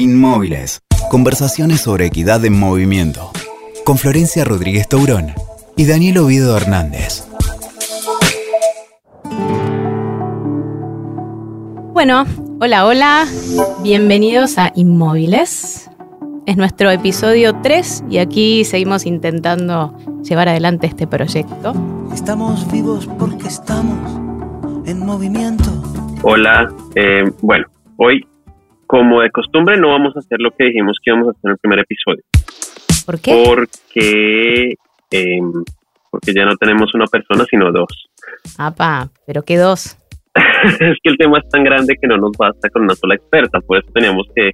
Inmóviles. Conversaciones sobre equidad en movimiento. Con Florencia Rodríguez Taurón y Daniel Ovido Hernández. Bueno, hola, hola. Bienvenidos a Inmóviles. Es nuestro episodio 3 y aquí seguimos intentando llevar adelante este proyecto. Estamos vivos porque estamos en movimiento. Hola, eh, bueno, hoy como de costumbre no vamos a hacer lo que dijimos que íbamos a hacer en el primer episodio. ¿Por qué? Porque, em, porque ya no tenemos una persona, sino dos. Apa, pero ¿qué dos? es que el tema es tan grande que no nos basta con una sola experta, por eso teníamos que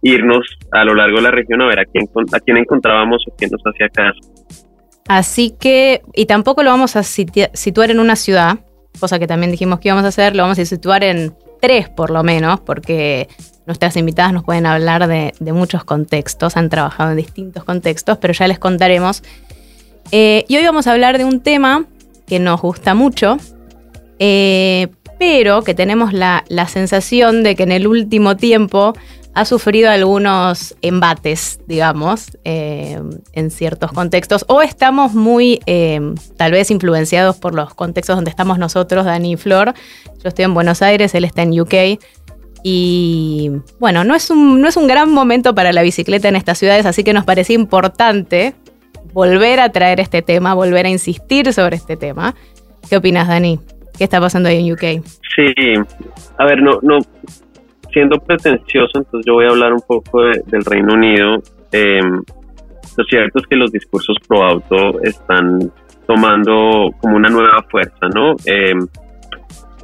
irnos a lo largo de la región a ver a quién, a quién encontrábamos o quién nos hacía caso. Así que, y tampoco lo vamos a situar en una ciudad, cosa que también dijimos que íbamos a hacer, lo vamos a situar en tres por lo menos, porque nuestras invitadas nos pueden hablar de, muchos contextos, han trabajado en distintos contextos, pero ya les contaremos. Eh, y hoy vamos a hablar de un tema que nos gusta mucho, eh, pero que tenemos la, sensación de que en el último tiempo ha sufrido algunos embates, digamos, eh, en ciertos contextos, o estamos muy, tal vez, influenciados por los contextos donde estamos nosotros, Dani y Flor. Yo estoy en Buenos Aires, él está en UK. Y bueno, no es, un, no es un gran momento para la bicicleta en estas ciudades, así que nos parecía importante volver a traer este tema, volver a insistir sobre este tema. ¿Qué opinas, Dani? ¿Qué está pasando ahí en UK? Sí, a ver, no, no, siendo pretencioso, entonces yo voy a hablar un poco del Reino Unido. Em, lo cierto es que los discursos pro auto están tomando como una nueva fuerza, ¿no? Em,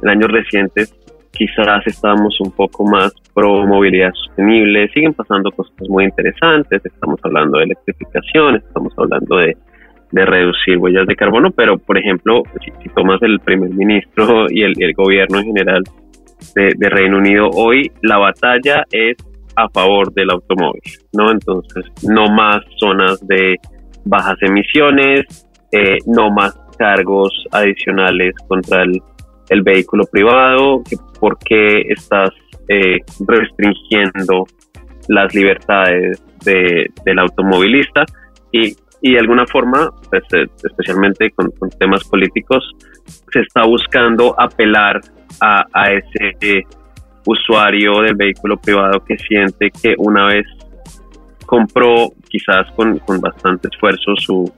en años recientes quizás estábamos un poco más pro movilidad sostenible, siguen pasando cosas muy interesantes, estamos hablando de electrificación, estamos hablando de, reducir huellas de carbono, pero por ejemplo, si, tomas el primer ministro y el, gobierno en general de, Reino Unido, hoy la batalla es a favor del automóvil, ¿no? Entonces, no más zonas de bajas emisiones, eh, no más cargos adicionales contra el el vehículo privado, por qué estás eh, restringiendo las libertades del automovilista. Y, de alguna forma, pues, eh, especialmente con, temas políticos, se está buscando apelar a, ese eh, usuario del vehículo privado que siente que una vez compró quizás con, con bastante esfuerzo su,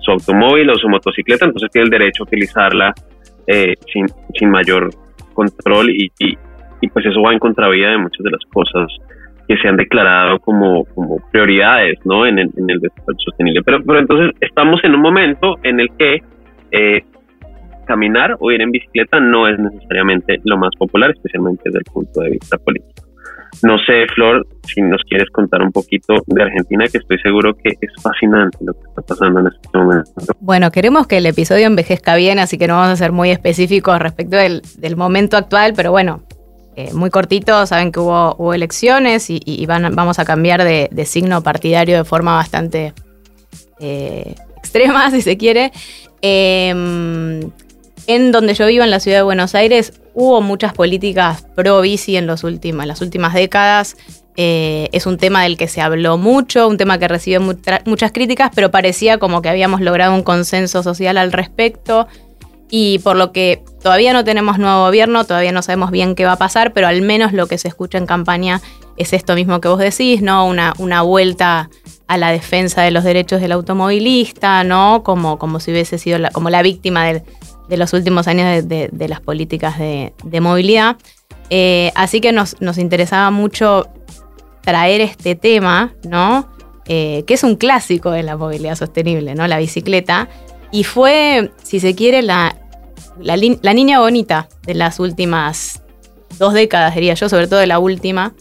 su automóvil o su motocicleta, entonces tiene el derecho a utilizarla eh, sin, sin, mayor control y, y, pues eso va en contravía de muchas de las cosas que se han declarado como, como prioridades ¿no? en, el, en el desarrollo sostenible. Pero, pero entonces estamos en un momento en el que eh, caminar o ir en bicicleta no es necesariamente lo más popular, especialmente desde el punto de vista político. No sé, Flor, si nos quieres contar un poquito de Argentina, que estoy seguro que es fascinante lo que está pasando en este momento. Bueno, queremos que el episodio envejezca bien, así que no vamos a ser muy específicos respecto del, momento actual, pero bueno, eh, muy cortito, saben que hubo, hubo elecciones y, vamos a cambiar de, signo partidario de forma bastante eh, extrema, si se quiere. Em, en donde yo vivo, en la ciudad de Buenos Aires, hubo muchas políticas pro bici en, los últimos, las últimas décadas. Eh, es un tema del que se habló mucho, un tema que recibió muchas críticas, pero parecía como que habíamos logrado un consenso social al respecto. Y por lo que todavía no tenemos nuevo gobierno, todavía no sabemos bien qué va a pasar, pero al menos lo que se escucha en campaña es esto mismo que vos decís, ¿no? Una, una vuelta a la defensa de los derechos del automovilista, ¿no? Como, como si hubiese sido la, como la víctima del, de los últimos años de, las políticas de, movilidad. Eh, así que nos, interesaba mucho traer este tema, ¿no? Eh, que es un clásico de la movilidad sostenible, ¿no? La bicicleta. Y fue, si se quiere, la, la, la niña bonita de las últimas dos décadas, diría yo, sobre todo de la última,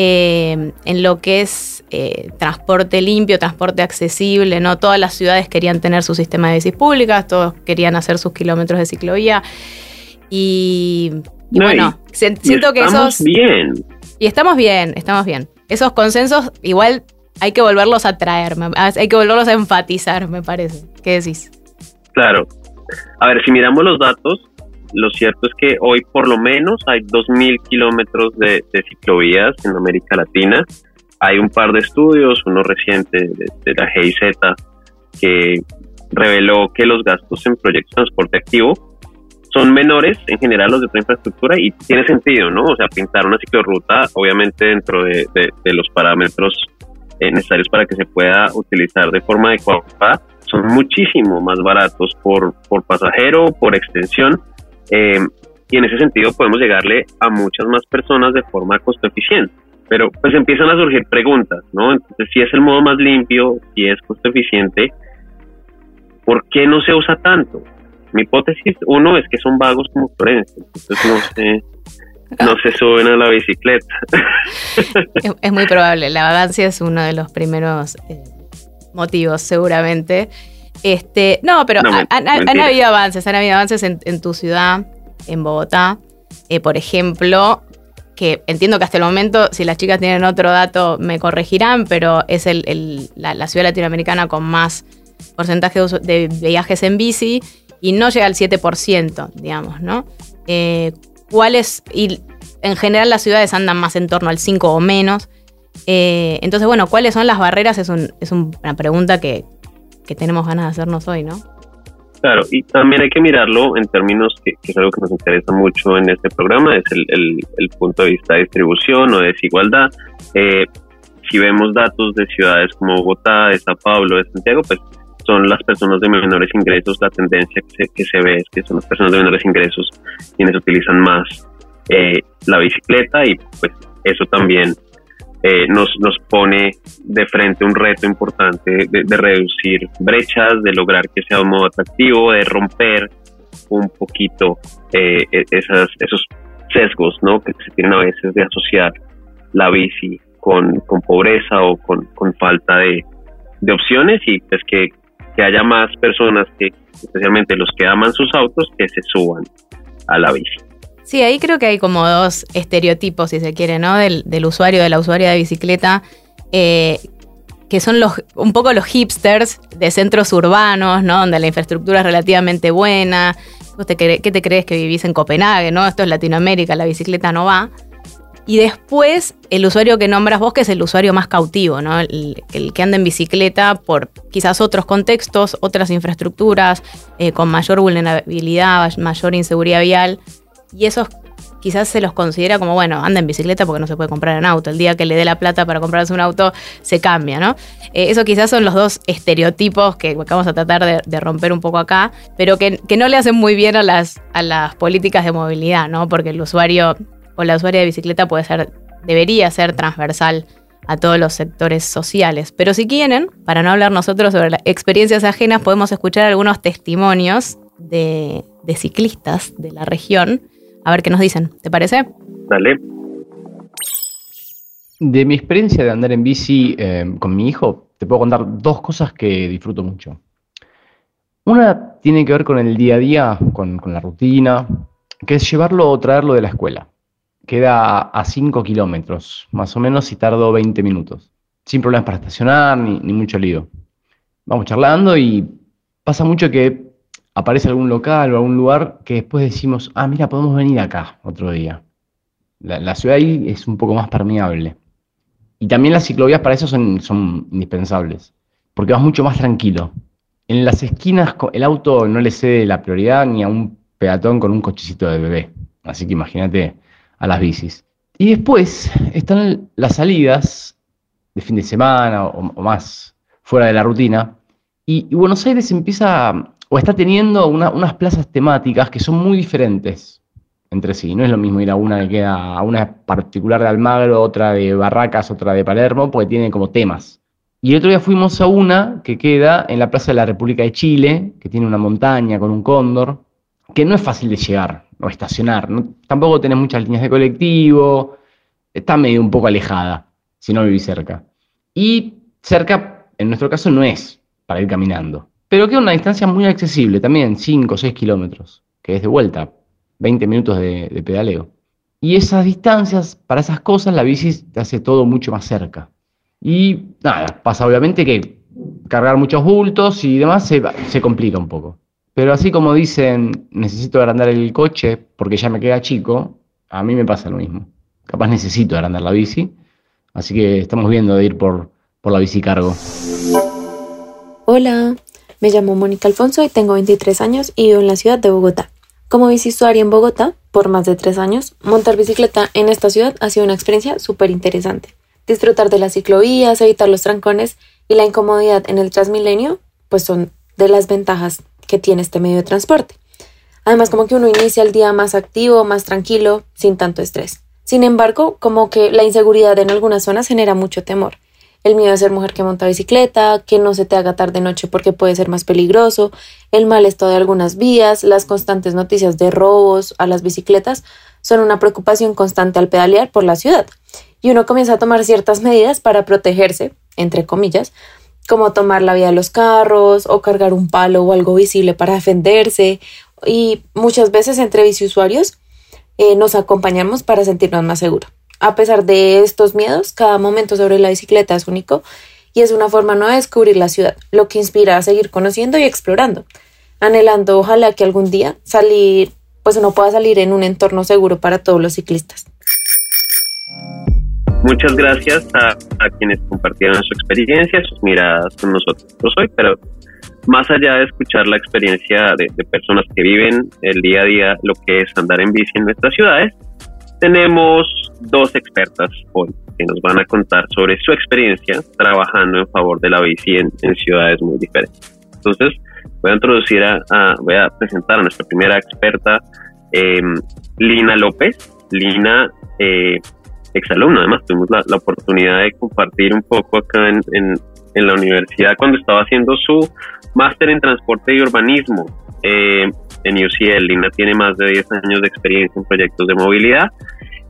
eh, en lo que es eh, transporte limpio, transporte accesible, ¿no? Todas las ciudades querían tener su sistema de bicis públicas, todos querían hacer sus kilómetros de ciclovía. Y, bueno, siento que esos. bien. Y estamos bien, estamos bien. Esos consensos, igual hay que volverlos a traer, hay que volverlos a enfatizar, me parece. ¿Qué decís? Claro. A ver, si miramos los datos, lo cierto es que hoy por lo menos hay 2.000 kilómetros de, ciclovías en América Latina hay un par de estudios, uno reciente de, la GIZ, que reveló que los gastos en proyectos de transporte activo son menores en general los de otra infraestructura y tiene sentido, ¿no? O sea, pintar una ciclorruta, obviamente dentro de, los parámetros eh, necesarios para que se pueda utilizar de forma adecuada, son muchísimo más baratos por, por pasajero, por extensión, eh, y en ese sentido podemos llegarle a muchas más personas de forma costo eficiente. Pero pues empiezan a surgir preguntas, ¿no? Entonces, si es el modo más limpio, si es costo eficiente, ¿por qué no se usa tanto? Mi hipótesis, uno, es que son vagos como Florencia, entonces no se, no se suben a la bicicleta. es, muy probable, la vagancia es uno de los primeros eh, motivos, seguramente. Este, no, pero han, habido avances, han habido avances en, tu ciudad, en Bogotá, eh, por ejemplo, que entiendo que hasta el momento, si las chicas tienen otro dato, me corregirán, pero es el, la, ciudad latinoamericana con más porcentaje de, viajes en bici y no llega al 7%, digamos, ¿no? Eh, ¿Cuáles? Y en general las ciudades andan más en torno al 5 o menos. Eh, entonces, bueno, ¿cuáles son las barreras? Es, es una pregunta que, tenemos ganas de hacernos hoy, ¿no? Claro, y también hay que mirarlo en términos que, es algo que nos interesa mucho en este programa, es el, punto de vista de distribución o de desigualdad. Eh, si vemos datos de ciudades como Bogotá, de Sao Paulo, de Santiago, pues son las personas de menores ingresos, la tendencia que se, que se ve es que son las personas de menores ingresos quienes utilizan más eh, la bicicleta y pues eso también eh, nos, nos pone de frente un reto importante de, reducir brechas, de lograr que sea un modo atractivo, de romper un poquito eh, e, esas, esos sesgos ¿no? que se tienen a veces de asociar la bici con, con pobreza o con, con falta de, de opciones y pues que que haya más personas que, especialmente los que aman sus autos, que se suban a la bici. Sí, ahí creo que hay como dos estereotipos, si se quiere, ¿no? Del, usuario, de la usuaria de bicicleta, eh, que son los, un poco los hipsters de centros urbanos, ¿no? Donde la infraestructura es relativamente buena. ¿Qué te crees que vivís en Copenhague, no? Esto es Latinoamérica, la bicicleta no va. Y después, el usuario que nombras vos, que es el usuario más cautivo, ¿no? El, que anda en bicicleta por quizás otros contextos, otras infraestructuras, eh, con mayor vulnerabilidad, mayor inseguridad vial. Y esos quizás se los considera como, bueno, anda en bicicleta porque no se puede comprar un auto. El día que le dé la plata para comprarse un auto, se cambia, ¿no? Eh, eso quizás son los dos estereotipos que, vamos a tratar de, romper un poco acá, pero que, no le hacen muy bien a las, a las políticas de movilidad, ¿no? Porque el usuario o la usuaria de bicicleta puede ser, debería ser transversal a todos los sectores sociales. Pero si quieren, para no hablar nosotros sobre las experiencias ajenas, podemos escuchar algunos testimonios de, ciclistas de la región. A ver qué nos dicen. ¿Te parece? Dale. De mi experiencia de andar en bici eh, con mi hijo, te puedo contar dos cosas que disfruto mucho. Una tiene que ver con el día a día, con, con la rutina, que es llevarlo o traerlo de la escuela queda a 5 kilómetros, más o menos, y tardo 20 minutos. Sin problemas para estacionar, ni, mucho lío. Vamos charlando y pasa mucho que aparece algún local o algún lugar que después decimos, ah, mira, podemos venir acá otro día. La, ciudad ahí es un poco más permeable. Y también las ciclovías para eso son, son indispensables, porque vas mucho más tranquilo. En las esquinas el auto no le cede la prioridad ni a un peatón con un cochecito de bebé. Así que imagínate a las bicis. Y después están las salidas de fin de semana o, más fuera de la rutina. Y, Buenos Aires empieza o está teniendo unas plazas temáticas que son muy diferentes entre sí. No es lo mismo ir a una que queda a una particular de Almagro, otra de Barracas, otra de Palermo, porque tienen como temas. Y el otro día fuimos a una que queda en la Plaza de la República de Chile, que tiene una montaña con un cóndor, que no es fácil de llegar o estacionar. Tampoco tenés muchas líneas de colectivo, está medio un poco alejada si no vivís cerca. Y cerca, en nuestro caso, no es para ir caminando. Pero queda una distancia muy accesible, también 5 o 6 kilómetros, que es de vuelta, 20 minutos de, de pedaleo. Y esas distancias, para esas cosas, la bici te hace todo mucho más cerca. Y nada, pasa obviamente que cargar muchos bultos y demás se, se complica un poco. Pero así como dicen, necesito agrandar el coche porque ya me queda chico, a mí me pasa lo mismo. Capaz necesito agrandar la bici, Así que estamos viendo de ir por, por la bicicargo. Hola, me llamo Mónica Alfonso y tengo 23 años y vivo en la ciudad de Bogotá. Como biciusuaria en Bogotá, por más de tres años, montar bicicleta en esta ciudad ha sido una experiencia súper interesante. Disfrutar de las ciclovías, evitar los trancones y la incomodidad en el Transmilenio, pues son de las ventajas que tiene este medio de transporte. Además, como que uno inicia el día más activo, más tranquilo, sin tanto estrés. Sin embargo, como que la inseguridad en algunas zonas genera mucho temor. El miedo de ser mujer que monta bicicleta, que no se te haga tarde noche porque puede ser más peligroso, el mal estado de algunas vías, las constantes noticias de robos a las bicicletas son una preocupación constante al pedalear por la ciudad. Y uno comienza a tomar ciertas medidas para protegerse, entre comillas, como tomar la vía de los carros o cargar un palo o algo visible para defenderse. Y muchas veces entre biciusuarios eh, nos acompañamos para sentirnos más seguros. A pesar de estos miedos, cada momento sobre la bicicleta es único y es una forma nueva de descubrir la ciudad, lo que inspira a seguir conociendo y explorando, anhelando ojalá que algún día salir, pues uno pueda salir en un entorno seguro para todos los ciclistas. Muchas gracias a, quienes compartieron su experiencia, sus miradas con nosotros hoy, pero más allá de escuchar la experiencia de, personas que viven el día a día lo que es andar en bici en nuestras ciudades, tenemos dos expertas hoy que nos van a contar sobre su experiencia trabajando en favor de la bici en, ciudades muy diferentes. Entonces, voy a introducir a, voy a presentar a nuestra primera experta, em, Lina López. Lina, eh, exalumna, además tuvimos la, oportunidad de compartir un poco acá en, en, la universidad cuando estaba haciendo su máster en transporte y urbanismo. Eh, en UCL. Lina tiene más de 10 años de experiencia en proyectos de movilidad.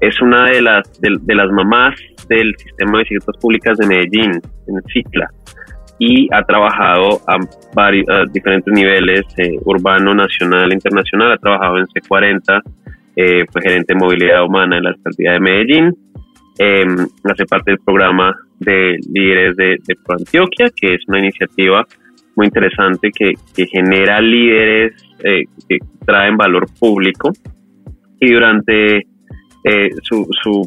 Es una de las, de, las mamás del sistema de bicicletas públicas de Medellín, en Cicla, y ha trabajado a, varios, diferentes niveles, eh, urbano, nacional, internacional. Ha trabajado en C40, eh, fue gerente de movilidad humana en la alcaldía de Medellín. Em, hace parte del programa de líderes de, de Antioquia, que es una iniciativa muy interesante que, que genera líderes eh, que traen valor público y durante eh, su, su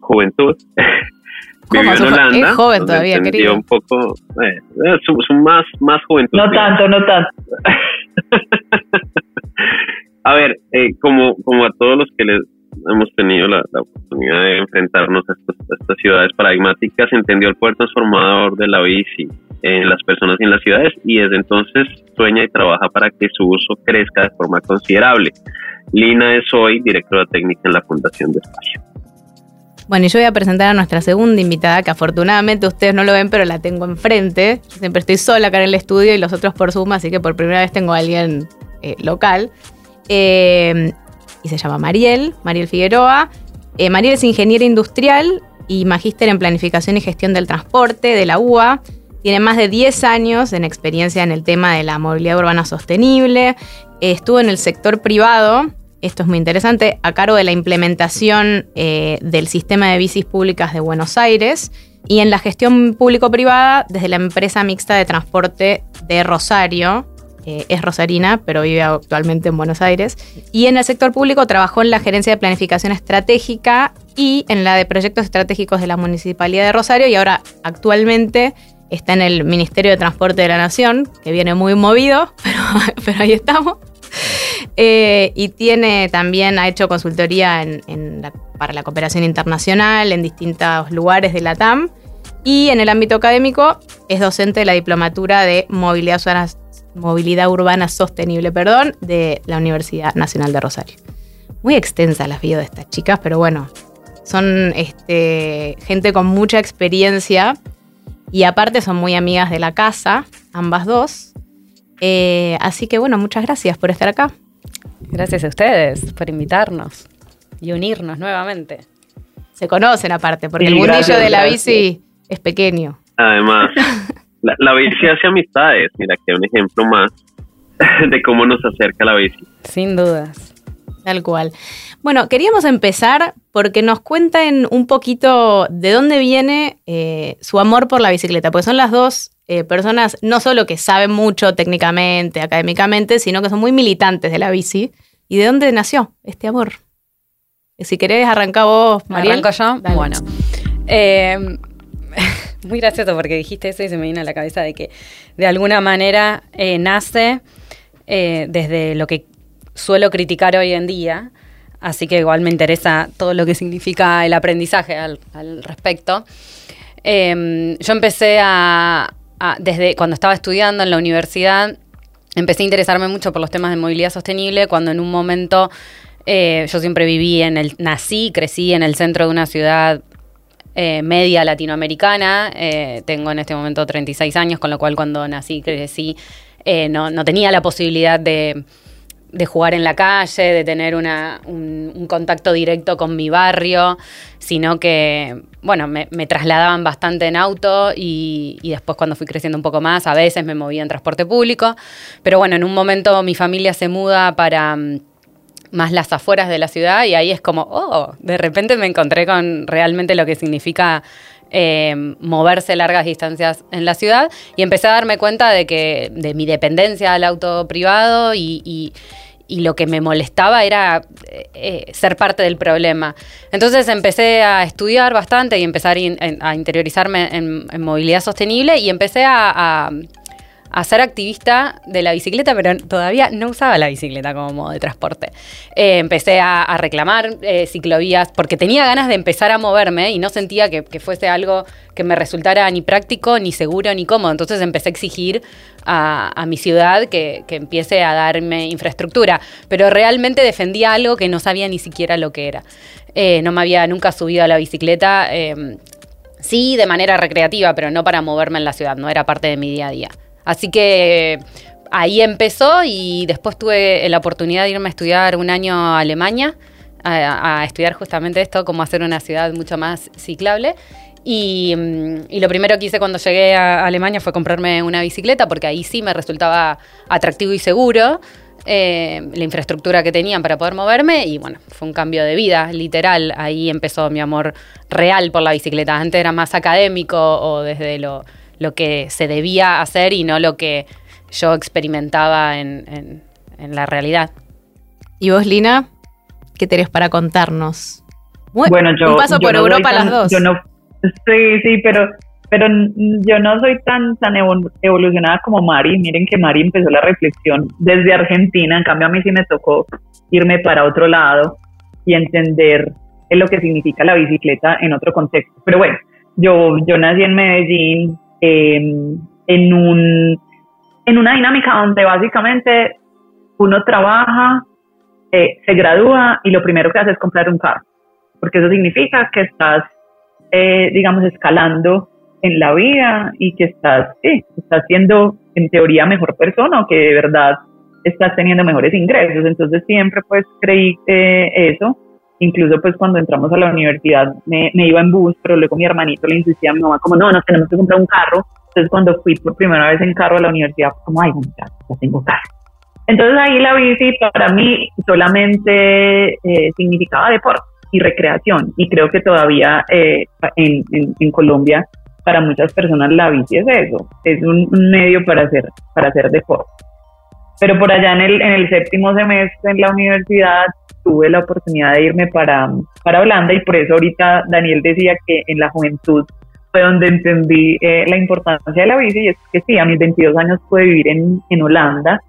juventud vivió en Holanda. Es joven todavía, querido. Un poco, eh, su, más, más juventud. No tanto, no tanto. a ver, como, como a todos los que les hemos tenido la, oportunidad de enfrentarnos a estas, a estas, ciudades paradigmáticas, entendió el poder transformador de la bici en las personas y en las ciudades y desde entonces sueña y trabaja para que su uso crezca de forma considerable. Lina es hoy directora técnica en la Fundación de Espacio. Bueno, y yo voy a presentar a nuestra segunda invitada, que afortunadamente ustedes no lo ven, pero la tengo enfrente. siempre estoy sola acá en el estudio y los otros por Zoom, así que por primera vez tengo a alguien eh, local. Eh, y se llama Mariel, Mariel Figueroa. Eh, Mariel es ingeniera industrial y magíster en planificación y gestión del transporte de la UA. Tiene más de 10 años en experiencia en el tema de la movilidad urbana sostenible. Estuvo en el sector privado, esto es muy interesante, a cargo de la implementación eh, del sistema de bicis públicas de Buenos Aires y en la gestión público-privada desde la empresa mixta de transporte de Rosario. Eh, es rosarina, pero vive actualmente en Buenos Aires. Y en el sector público trabajó en la gerencia de planificación estratégica y en la de proyectos estratégicos de la Municipalidad de Rosario y ahora actualmente está en el Ministerio de Transporte de la Nación, que viene muy movido, pero, ahí estamos. Eh, y tiene también, ha hecho consultoría para la cooperación internacional en distintos lugares de la TAM. Y en el ámbito académico es docente de la diplomatura de movilidad, urbana sostenible perdón, de la Universidad Nacional de Rosario. Muy extensa las vida de estas chicas, pero bueno, son este, gente con mucha experiencia y aparte son muy amigas de la casa, ambas dos. Eh, así que bueno, muchas gracias por estar acá. Gracias a ustedes por invitarnos y unirnos nuevamente. Se conocen aparte, porque el mundillo de la bici es pequeño. Además, la, la, bici hace amistades. Mira, que un ejemplo más de cómo nos acerca la bici. Sin dudas. Tal cual. Bueno, queríamos empezar porque nos cuenten un poquito de dónde viene eh, su amor por la bicicleta, porque son las dos eh, personas no solo que saben mucho técnicamente, académicamente, sino que son muy militantes de la bici. ¿Y de dónde nació este amor? Si querés, arranca vos, María. ¿Arranco yo? Bueno. Eh, muy gracioso porque dijiste eso y se me vino a la cabeza de que de alguna manera eh, nace desde lo que suelo criticar hoy en día, así que igual me interesa todo lo que significa el aprendizaje al, respecto. Eh, yo empecé a, desde cuando estaba estudiando en la universidad, empecé a interesarme mucho por los temas de movilidad sostenible, cuando en un momento eh, yo siempre viví en el, nací, crecí en el centro de una ciudad eh, media latinoamericana. Eh, tengo en este momento 36 años, con lo cual cuando nací, crecí, no, no tenía la posibilidad de, de jugar en la calle, de tener una, un, contacto directo con mi barrio, sino que, bueno, me, me trasladaban bastante en auto y, y después cuando fui creciendo un poco más, a veces me movía en transporte público. Pero bueno, en un momento mi familia se muda para... mm, más las afueras de la ciudad y ahí es como, oh, de repente me encontré con realmente lo que significa eh, moverse largas distancias en la ciudad y empecé a darme cuenta de que de mi dependencia al auto privado y, y- lo que me molestaba era eh, eh, ser parte del problema. Entonces empecé a estudiar bastante y empezar a interiorizarme en, movilidad sostenible y empecé a a ser activista de la bicicleta, pero todavía no usaba la bicicleta como modo de transporte. Eh, empecé a, reclamar eh, ciclovías porque tenía ganas de empezar a moverme y no sentía que, fuese algo que me resultara ni práctico, ni seguro, ni cómodo. Entonces empecé a exigir a, mi ciudad que, empiece a darme infraestructura, pero realmente defendía algo que no sabía ni siquiera lo que era. Eh, no me había nunca subido a la bicicleta. Sí, de manera recreativa, pero no para moverme en la ciudad, no era parte de mi día a día. Así que ahí empezó y después tuve la oportunidad de irme a estudiar un año a Alemania, a, estudiar justamente esto, cómo hacer una ciudad mucho más ciclable. Y, mm, y lo primero que hice cuando llegué a Alemania fue comprarme una bicicleta, porque ahí sí me resultaba atractivo y seguro eh, la infraestructura que tenían para poder moverme y bueno, fue un cambio de vida, literal. Ahí empezó mi amor real por la bicicleta. Antes era más académico o desde lo, lo que se debía hacer y no lo que yo experimentaba en, en- en la realidad. ¿Y vos, Lina? ¿Qué tenés para contarnos? Muy- Bueno, yo. un paso yo por no soy Europa tan- las dos. Yo no, sí, sí, pero, pero yo no soy tan, tan evo- evolucionada como Mari. Miren que Mari empezó la reflexión desde Argentina. En cambio, a mí sí me tocó irme para otro lado y entender lo que significa la bicicleta en otro contexto. Pero bueno, yo, yo nací en Medellín eh, en, un, en una dinámica donde básicamente uno trabaja, eh, se gradúa y lo primero que hace es comprar un carro porque eso significa que estás, eh, digamos, escalando en la vida y que estás, estás siendo en teoría mejor persona o que de verdad estás teniendo mejores ingresos. Entonces siempre pues creí eh, eso. Incluso pues cuando entramos a la universidad me, me iba en bus, pero luego mi hermanito le insistía a mi mamá como, no, nos tenemos que comprar un carro. Entonces cuando fui por primera vez en carro a la universidad, como, ay, ya, ya tengo carro. Entonces ahí la bici para mí solamente eh, significaba deporte y recreación. Y creo que todavía eh, en, en- en Colombia, para muchas personas la bici es eso, es un, un medio para hacer, para hacer deporte. Pero por allá en el, en el séptimo semestre en la universidad tuve la oportunidad de irme para, para Holanda y por eso ahorita Daniel decía que en la juventud fue donde entendí eh, la importancia de la bici y es que sí, a mis 22 años pude vivir en, en Holanda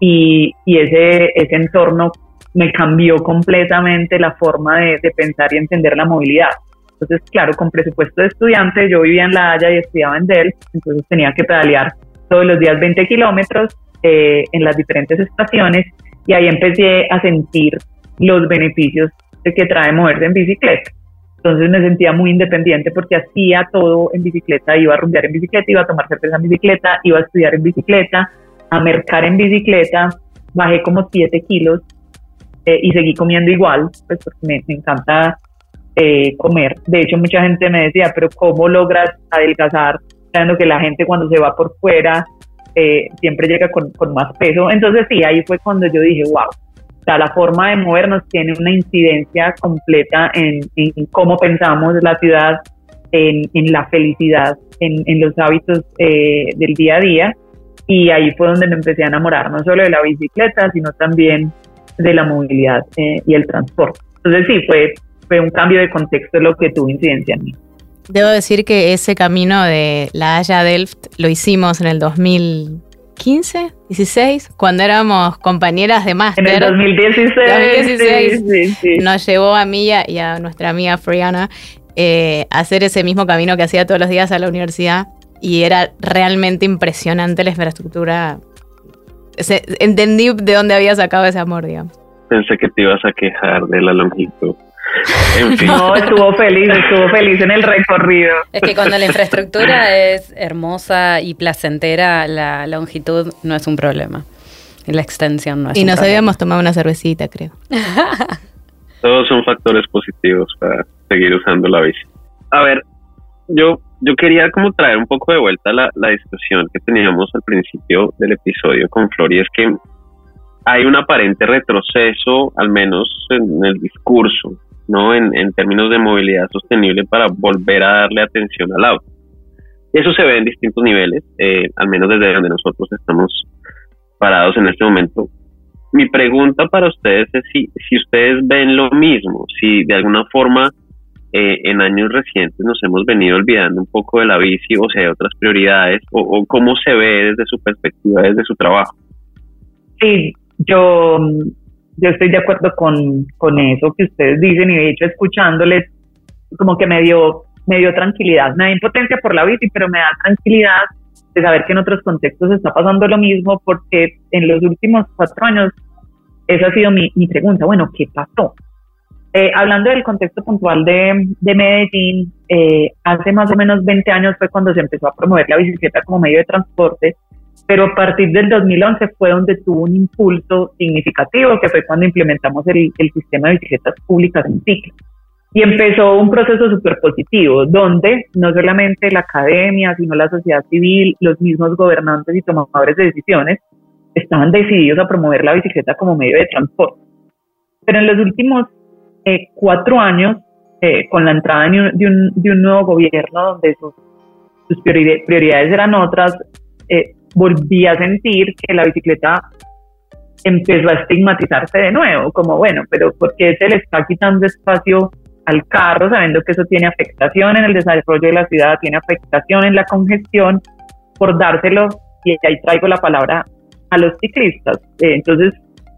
y, y ese, ese entorno me cambió completamente la forma de, de pensar y entender la movilidad. Entonces, claro, con presupuesto de estudiante, yo vivía en La Haya y estudiaba en Delft, entonces tenía que pedalear todos los días 20 kilómetros eh, en las diferentes estaciones y ahí empecé a sentir los beneficios que trae moverse en bicicleta. Entonces me sentía muy independiente porque hacía todo en bicicleta, iba a rumbear en bicicleta, iba a tomar cerveza en bicicleta, iba a estudiar en bicicleta, a mercar en bicicleta, bajé como 7 kilos eh, y seguí comiendo igual, pues porque me, me encanta eh, comer. De hecho, mucha gente me decía, pero ¿cómo logras adelgazar? Sabiendo que la gente cuando se va por fuera eh, siempre llega con, con más peso. Entonces sí, ahí fue cuando yo dije, wow, o sea, la forma de movernos tiene una incidencia completa en, cómo pensamos la ciudad, en, la felicidad, en, los hábitos eh, del día a día. Y ahí fue donde me empecé a enamorar, no solo de la bicicleta, sino también de la movilidad eh, y el transporte. Entonces sí, fue, un cambio de contexto lo que tuvo incidencia en mí. Debo decir que ese camino de La Haya Delft lo hicimos en el 2015, 16, cuando éramos compañeras de máster. En el 2016. 2016 sí, sí, sí. nos llevó a mí y a, y a nuestra amiga Friana eh, a hacer ese mismo camino que hacía todos los días a la universidad y era realmente impresionante la infraestructura. Se- entendí de dónde había sacado ese amor, digamos. Pensé que te ibas a quejar de la longitud. En fin. No, estuvo feliz, estuvo feliz en el recorrido. Es que cuando la infraestructura es hermosa y placentera, la longitud no es un problema. La extensión no es y un nos problema. habíamos tomado una cervecita, creo. Todos son factores positivos para seguir usando la bici. A ver, yo, yo quería como traer un poco de vuelta la, la discusión que teníamos al principio del episodio con Flor y es que hay un aparente retroceso, al menos en el discurso, ¿no? En, en términos de movilidad sostenible para volver a darle atención al auto. Eso se ve en distintos niveles, eh, al menos desde donde nosotros estamos parados en este momento mi pregunta para ustedes es si, si ustedes ven lo mismo, si de alguna forma eh, en años recientes nos hemos venido olvidando un poco de la bici o si hay otras prioridades o, o cómo se ve desde su perspectiva, desde su trabajo. Sí, yo, yo estoy de acuerdo con, con eso que ustedes dicen y de hecho escuchándoles como que me dio, me dio tranquilidad, me da impotencia por la bici, pero me da tranquilidad de saber que en otros contextos está pasando lo mismo porque en los últimos cuatro años esa ha sido mi, mi pregunta, bueno, ¿qué pasó? Eh, hablando del contexto puntual de, de Medellín, eh, hace más o menos 20 años fue cuando se empezó a promover la bicicleta como medio de transporte, pero a partir del 2011 fue donde tuvo un impulso significativo, que fue cuando implementamos el, el sistema de bicicletas públicas en ciclo. Y empezó un proceso súper positivo, donde no solamente la academia, sino la sociedad civil, los mismos gobernantes y tomadores de decisiones estaban decididos a promover la bicicleta como medio de transporte. Pero en los últimos eh, cuatro años, eh, con la entrada de un, de, un, nuevo gobierno donde sus, sus prioridades eran otras, eh, volví a sentir que la bicicleta empezó a estigmatizarse de nuevo, como bueno, pero ¿por qué se le está quitando espacio al carro sabiendo que eso tiene afectación en el desarrollo de la ciudad, tiene afectación en la congestión, por dárselo, y ahí traigo la palabra, a los ciclistas. Eh, entonces,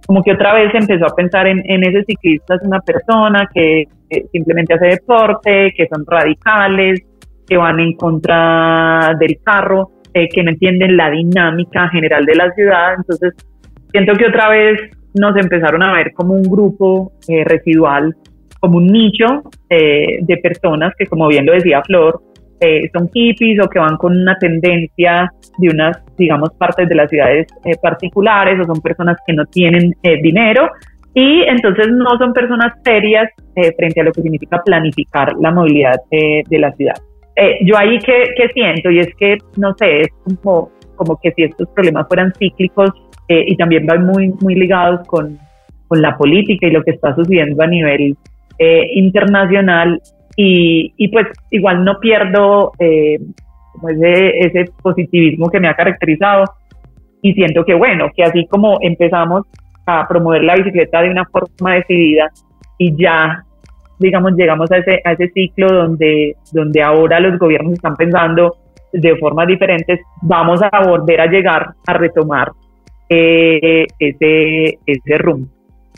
como que otra vez empezó a pensar en, en ese ciclista es una persona que eh, simplemente hace deporte, que son radicales, que van en contra del carro, eh, que no entienden la dinámica general de la ciudad. Entonces, siento que otra vez nos empezaron a ver como un grupo eh, residual, como un nicho eh, de personas que, como bien lo decía Flor, eh, son hippies o que van con una tendencia de unas, digamos, partes de las ciudades eh, particulares o son personas que no tienen eh, dinero y entonces no son personas serias frente a lo que significa planificar la movilidad de la ciudad. Eh, yo ahí que, siento y es que, no sé, es como, como que si estos problemas fueran cíclicos eh, y también van muy, muy ligados con, con la política y lo que está sucediendo a nivel eh, internacional y, y, pues igual no pierdo eh, ese, ese positivismo que me ha caracterizado y siento que bueno, que así como empezamos a promover la bicicleta de una forma decidida y ya digamos llegamos a ese, a ese ciclo donde, donde ahora los gobiernos están pensando de formas diferentes, vamos a volver a llegar a retomar eh, ese, ese rumbo.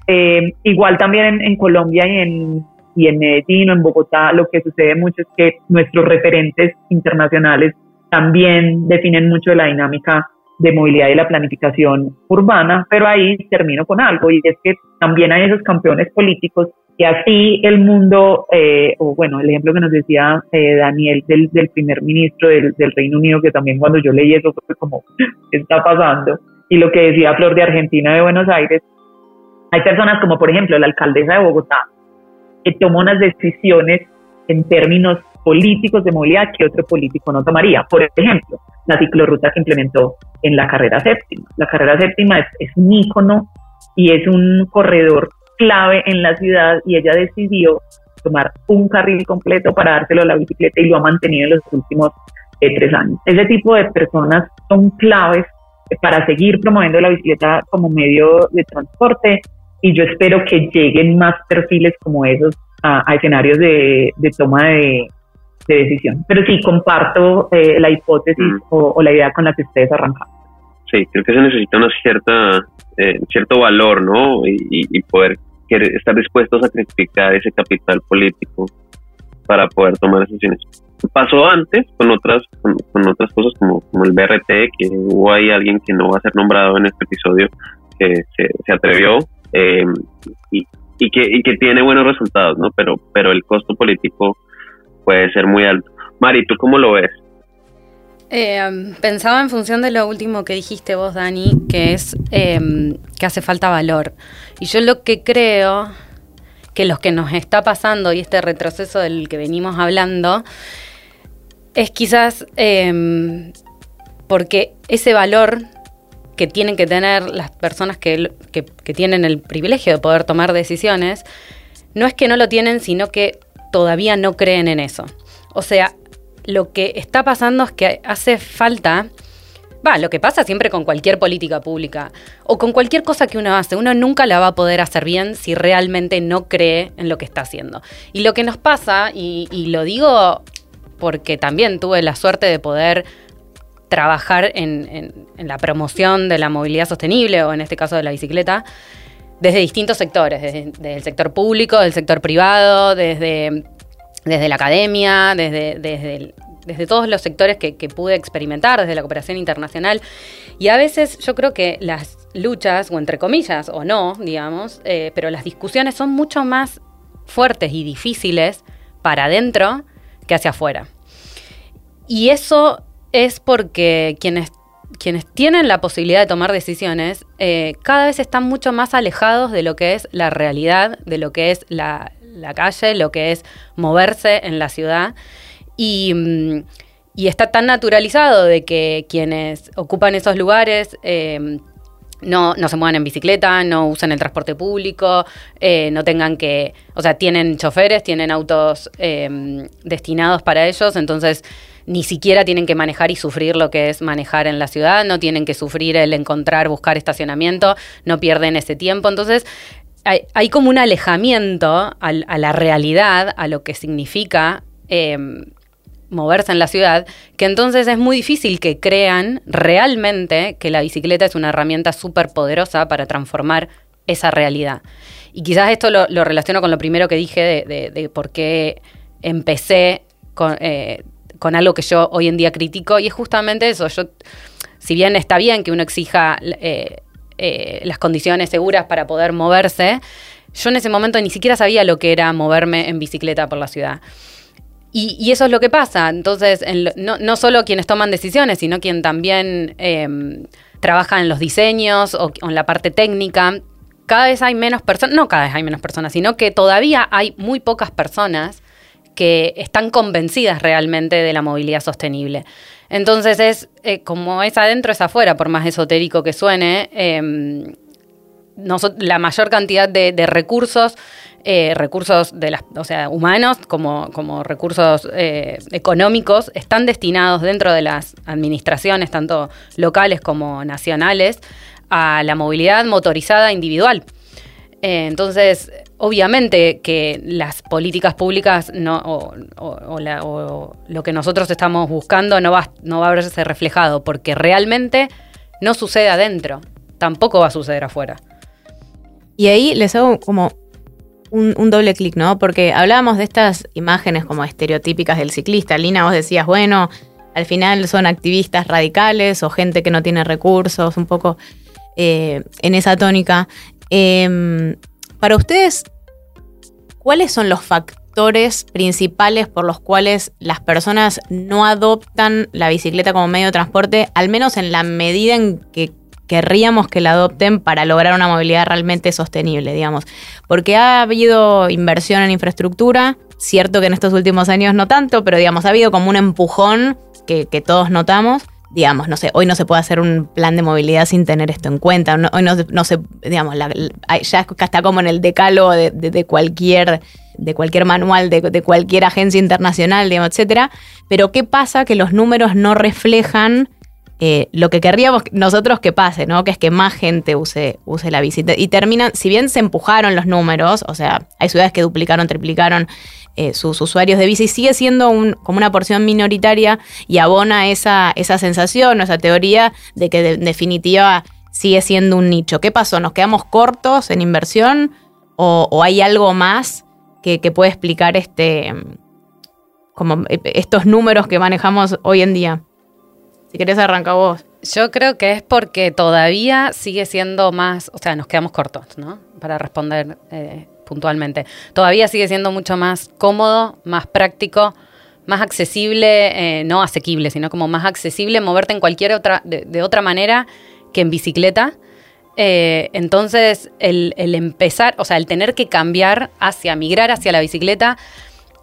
Eh, igual también en, en Colombia y en, y en Medellín o en Bogotá lo que sucede mucho es que nuestros referentes internacionales también definen mucho la dinámica de movilidad y la planificación urbana, pero ahí termino con algo y es que también hay esos campeones políticos y así el mundo, eh, o bueno, el ejemplo que nos decía eh, Daniel del, del primer ministro del, del, Reino Unido, que también cuando yo leí eso fue como, ¿qué está pasando? Y lo que decía Flor de Argentina de Buenos Aires, hay personas como por ejemplo la alcaldesa de Bogotá, que toma unas decisiones en términos políticos de movilidad que otro político no tomaría. Por ejemplo, la ciclorruta que implementó en la carrera séptima. La carrera séptima es, es un ícono y es un corredor clave en la ciudad y ella decidió tomar un carril completo para dárselo a la bicicleta y lo ha mantenido en los últimos eh, tres años. Ese tipo de personas son claves para seguir promoviendo la bicicleta como medio de transporte y yo espero que lleguen más perfiles como esos a, a escenarios de, de toma de, decisión. Pero sí, comparto eh, la hipótesis Mm. o, o la idea con la que ustedes arrancaron. Sí, creo que se necesita una cierta, eh, cierto valor, ¿no? Y, y- y poder querer- estar dispuestos a sacrificar ese capital político para poder tomar decisiones. Pasó antes con otras, con, con otras cosas como, como el BRT, que hubo ahí alguien que no va a ser nombrado en este episodio, que se, se atrevió eh, y, y que, y que tiene buenos resultados, ¿no? Pero, pero el costo político puede ser muy alto. Mari, ¿tú cómo lo ves? Eh, pensaba en función de lo último que dijiste vos, Dani, que es eh, que hace falta valor. Y yo lo que creo que lo que nos está pasando y este retroceso del que venimos hablando es quizás eh, porque ese valor que tienen que tener las personas que tienen el privilegio de poder tomar decisiones, no es que no lo tienen, sino que todavía no creen en eso. O sea, lo que está pasando es que hace falta, va, lo que pasa siempre con cualquier política pública o con cualquier cosa que uno hace, uno nunca la va a poder hacer bien si realmente no cree en lo que está haciendo. Y lo que nos pasa, y, lo digo porque también tuve la suerte de poder trabajar en, la promoción de la movilidad sostenible o en este caso de la bicicleta desde distintos sectores, desde el sector público, del sector privado, desde, desde la academia, desde, desde, desde todos los sectores que, que pude experimentar, desde la cooperación internacional. Y a veces yo creo que las luchas, o entre comillas, o no, digamos, eh, pero las discusiones son mucho más fuertes y difíciles para adentro que hacia afuera. Y eso es porque quienes, quienes tienen la posibilidad de tomar decisiones eh, cada vez están mucho más alejados de lo que es la realidad, de lo que es la, la calle, lo que es moverse en la ciudad. Y, mm, está tan naturalizado de que quienes ocupan esos lugares eh, no, no se muevan en bicicleta, no usen el transporte público, eh, no tengan que, o sea, tienen choferes, tienen autos eh, destinados para ellos, entonces ni siquiera tienen que manejar y sufrir lo que es manejar en la ciudad, no tienen que sufrir el encontrar, buscar estacionamiento, no pierden ese tiempo, entonces hay, como un alejamiento al- a, la realidad, a lo que significa eh, moverse en la ciudad, que entonces es muy difícil que crean realmente que la bicicleta es una herramienta súper poderosa para transformar esa realidad. Y quizás esto lo, relaciono con lo primero que dije de, por qué empecé con, eh, con algo que yo hoy en día critico, y es justamente eso. Si bien está bien que uno exija eh, eh, las condiciones seguras para poder moverse, yo en ese momento ni siquiera sabía lo que era moverme en bicicleta por la ciudad. Y, eso es lo que pasa. Entonces, no, solo quienes toman decisiones, sino quien también eh, trabaja en los diseños o, o en la parte técnica. Cada vez hay menos personas, no cada vez hay menos personas, sino que todavía hay muy pocas personas que están convencidas realmente de la movilidad sostenible. Entonces es eh, como es adentro, es afuera, por más esotérico que suene. noso- la mayor cantidad de, recursos, eh, recursos de las, o sea, humanos como, como recursos eh, económicos, están destinados dentro de las administraciones, tanto locales como nacionales, a la movilidad motorizada individual. Entonces, obviamente que las políticas públicas no, o, lo que nosotros estamos buscando no va, no va a verse reflejado, porque realmente no sucede adentro, tampoco va a suceder afuera. Y ahí les hago como un, un doble clic, ¿no? Porque hablábamos de estas imágenes como estereotípicas del ciclista. Lina, vos decías, bueno, al final son activistas radicales o gente que no tiene recursos, un poco eh, en esa tónica. Em, para ustedes, ¿cuáles son los factores principales por los cuales las personas no adoptan la bicicleta como medio de transporte, al menos en la medida en que querríamos que la adopten para lograr una movilidad realmente sostenible, digamos? Porque ha habido inversión en infraestructura, cierto que en estos últimos años no tanto, pero digamos, ha habido como un empujón que, que todos notamos digamos, no sé, hoy no se puede hacer un plan de movilidad sin tener esto en cuenta. Hoy no, no se, digamos, la- la- ya está como en el decálogo de, cualquier de cualquier manual, de, de cualquier agencia internacional, digamos, etcétera. Pero ¿qué pasa? Que los números no reflejan eh, lo que querríamos nosotros que pase, ¿no? Que es que más gente use, use la visita. Y terminan, si bien se empujaron los números, o sea, hay ciudades que duplicaron, triplicaron eh, sus usuarios de bici, sigue siendo un, como una porción minoritaria y abona esa, esa sensación o esa teoría de que en definitiva sigue siendo un nicho. ¿Qué pasó? ¿Nos quedamos cortos en inversión o, hay algo más que, que, puede explicar este, como eh, estos números que manejamos hoy en día? Si querés arrancar vos. Yo creo que es porque todavía sigue siendo más, o sea, nos quedamos cortos, ¿no? Para responder eh, puntualmente. Todavía sigue siendo mucho más cómodo, más práctico, más accesible, eh, no asequible, sino como más accesible moverte en cualquier otra, de, otra manera que en bicicleta. Eh, entonces, el, el, empezar, o sea, el tener que cambiar hacia, migrar hacia la bicicleta,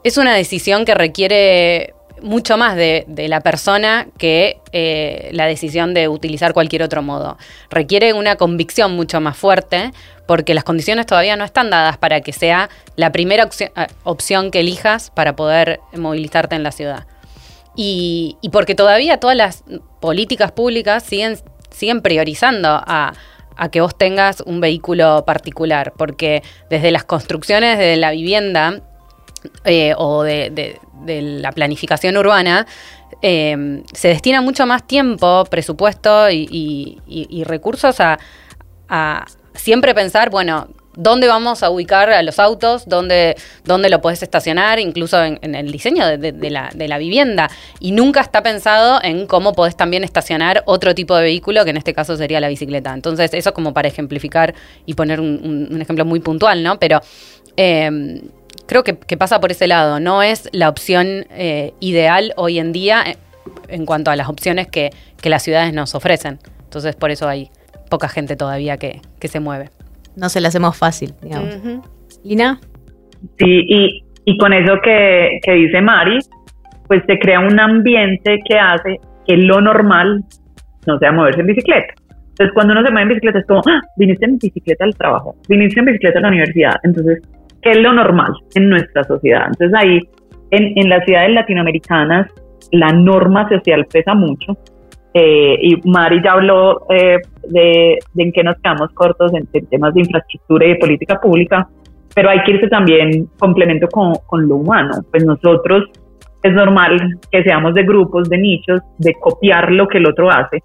es una decisión que requiere mucho más de, la persona que eh, la decisión de utilizar cualquier otro modo. Requiere una convicción mucho más fuerte porque las condiciones todavía no están dadas para que sea la primera eh, opción, que elijas para poder movilizarte en la ciudad. Y, porque todavía todas las políticas públicas siguen, siguen priorizando a, que vos tengas un vehículo particular, porque desde las construcciones de la vivienda eh, o de, la planificación urbana, eh, se destina mucho más tiempo, presupuesto y, recursos a, siempre pensar, bueno, dónde vamos a ubicar a los autos, dónde, dónde lo puedes estacionar, incluso en, el diseño de, la, vivienda. Y nunca está pensado en cómo podés también estacionar otro tipo de vehículo, que en este caso sería la bicicleta. Entonces, eso como para ejemplificar y poner un, ejemplo muy puntual, ¿no? Pero eh, creo que, pasa por ese lado. No es la opción eh, ideal hoy en día eh, en cuanto a las opciones que, las ciudades nos ofrecen. Entonces, por eso hay poca gente todavía que, se mueve. No se la hacemos fácil, digamos. Lina. Sí, y, con eso que, dice Mari, pues se crea un ambiente que hace que lo normal no sea moverse en bicicleta. Entonces, cuando uno se mueve en bicicleta, es como, ah, viniste en bicicleta al trabajo, viniste en bicicleta a la universidad. Entonces, que es lo normal en nuestra sociedad. Entonces ahí, en, en las ciudades latinoamericanas, la norma social pesa mucho. Eh, y Mari ya habló eh, de, en qué nos quedamos cortos en, temas de infraestructura y de política pública, pero hay que irse también complemento con, con lo humano. Pues nosotros es normal que seamos de grupos, de nichos, de copiar lo que el otro hace.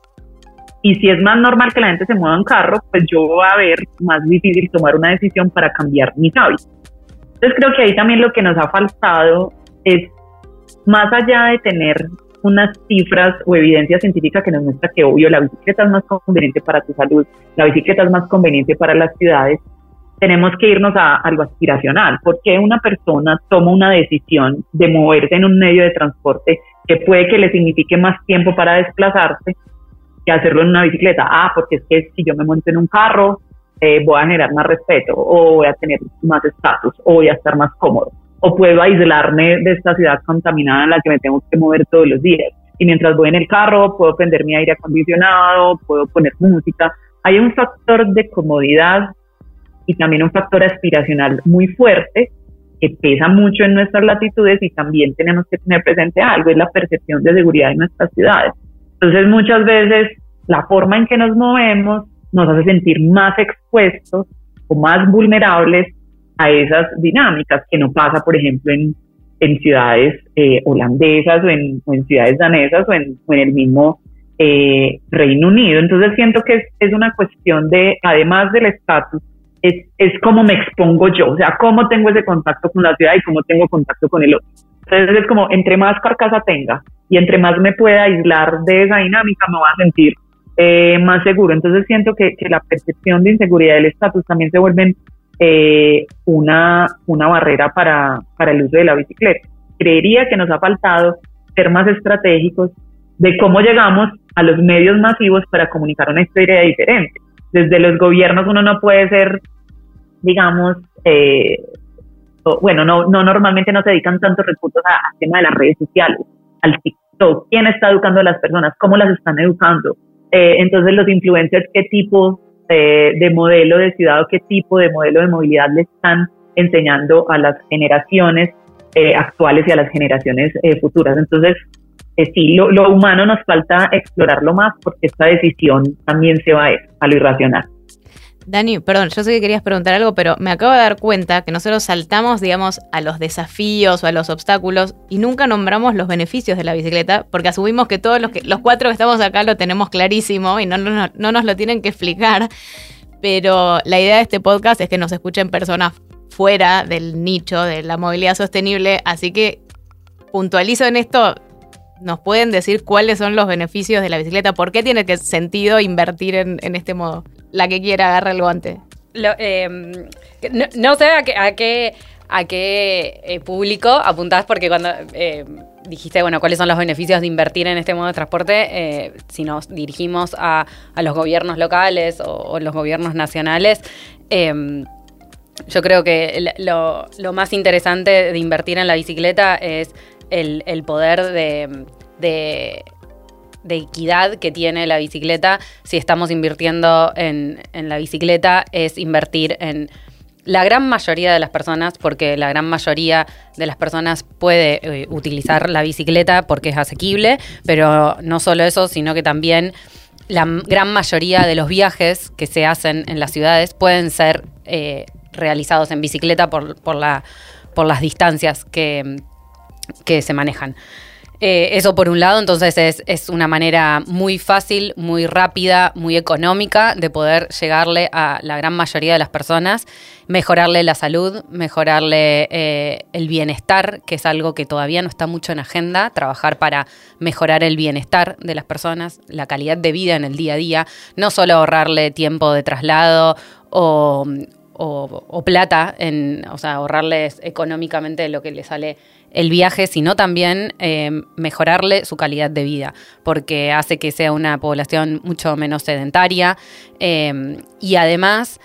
Y si es más normal que la gente se mueva en carro, pues yo voy a ver más difícil tomar una decisión para cambiar mis hábitos. Entonces creo que ahí también lo que nos ha faltado es, más allá de tener unas cifras o evidencia científica que nos muestra que obvio la bicicleta es más conveniente para tu salud, la bicicleta es más conveniente para las ciudades, tenemos que irnos a algo aspiracional. porque una persona toma una decisión de moverse en un medio de transporte que puede que le signifique más tiempo para desplazarse que hacerlo en una bicicleta? Ah, porque es que si yo me monto en un carro, eh, voy a generar más respeto o voy a tener más estatus o voy a estar más cómodo o puedo aislarme de esta ciudad contaminada en la que me tengo que mover todos los días. Y mientras voy en el carro, puedo prender mi aire acondicionado, puedo poner música. Hay un factor de comodidad y también un factor aspiracional muy fuerte que pesa mucho en nuestras latitudes y también tenemos que tener presente algo, es la percepción de seguridad en nuestras ciudades. Entonces muchas veces la forma en que nos movemos nos hace sentir más expuestos o más vulnerables a esas dinámicas que no pasa, por ejemplo, en, en ciudades eh, holandesas o en, ciudades danesas o en, el mismo eh, Reino Unido. Entonces siento que es, una cuestión de, además del estatus, es, es cómo me expongo yo, o sea, cómo tengo ese contacto con la ciudad y cómo tengo contacto con el otro. Entonces es como, entre más carcasa tenga y entre más me pueda aislar de esa dinámica, me voy a sentir eh, más seguro. Entonces siento que, la percepción de inseguridad del estatus también se vuelven eh, una, una barrera para, para el uso de la bicicleta. Creería que nos ha faltado ser más estratégicos de cómo llegamos a los medios masivos para comunicar una historia diferente. Desde los gobiernos uno no puede ser, digamos, eh, bueno, no, no normalmente no se dedican tantos recursos al tema de las redes sociales, al TikTok, quién está educando a las personas, cómo las están educando, eh, entonces, los influencers, ¿qué tipo de, modelo de ciudad o qué tipo de modelo de movilidad le están enseñando a las generaciones eh, actuales y a las generaciones eh, futuras? Entonces, sí, lo, humano nos falta explorarlo más porque esta decisión también se va a, a lo irracional. Dani, perdón, yo sé que querías preguntar algo, pero me acabo de dar cuenta que nosotros saltamos, digamos, a los desafíos o a los obstáculos y nunca nombramos los beneficios de la bicicleta, porque asumimos que todos los, que, los cuatro que estamos acá lo tenemos clarísimo y no, no, no nos lo tienen que explicar. Pero la idea de este podcast es que nos escuchen personas fuera del nicho de la movilidad sostenible, así que puntualizo en esto, ¿nos pueden decir cuáles son los beneficios de la bicicleta? ¿Por qué tiene sentido invertir en este modo? La que quiera agarra el guante. Em, no, sé a qué, eh, público apuntás, porque cuando eh, dijiste, bueno, cuáles son los beneficios de invertir en este modo de transporte, eh, si nos dirigimos a, los gobiernos locales o, los gobiernos nacionales, em, yo creo que lo, más interesante de invertir en la bicicleta es el, poder de de equidad que tiene la bicicleta, si estamos invirtiendo en, la bicicleta, es invertir en la gran mayoría de las personas, porque la gran mayoría de las personas puede eh, utilizar la bicicleta porque es asequible, pero no solo eso, sino que también la gran mayoría de los viajes que se hacen en las ciudades pueden ser eh, realizados en bicicleta por, por, la, por las distancias que, que se manejan. Eh, eso por un lado, entonces es, una manera muy fácil, muy rápida, muy económica de poder llegarle a la gran mayoría de las personas, mejorarle la salud, mejorarle eh, el bienestar, que es algo que todavía no está mucho en agenda, trabajar para mejorar el bienestar de las personas, la calidad de vida en el día a día, no solo ahorrarle tiempo de traslado o, o plata, en, o sea, ahorrarles económicamente lo que le sale el viaje, sino también eh, mejorarle su calidad de vida, porque hace que sea una población mucho menos sedentaria. Eh, y además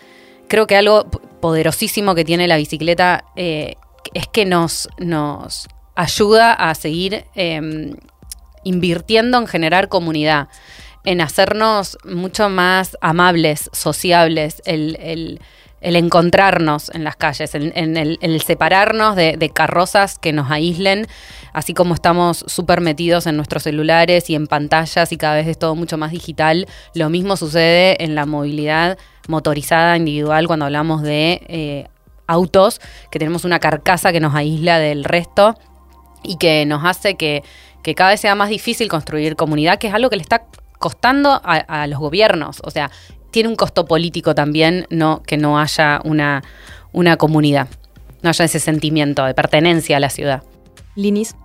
creo que algo poderosísimo que tiene la bicicleta eh, es que nos, nos ayuda a seguir invirtiendo en generar comunidad, en hacernos mucho más amables, sociables, el encontrarnos en las calles, en, el, separarnos de, carrozas que nos aíslen, así como estamos súper metidos en nuestros celulares y en pantallas y cada vez es todo mucho más digital, lo mismo sucede en la movilidad motorizada individual cuando hablamos de eh, autos, que tenemos una carcasa que nos aísla del resto y que nos hace que, cada vez sea más difícil construir comunidad, que es algo que le está costando a, a, los gobiernos. O sea, tiene un costo político también no, que no haya una, una comunidad, no haya ese sentimiento de pertenencia a la ciudad. Linis,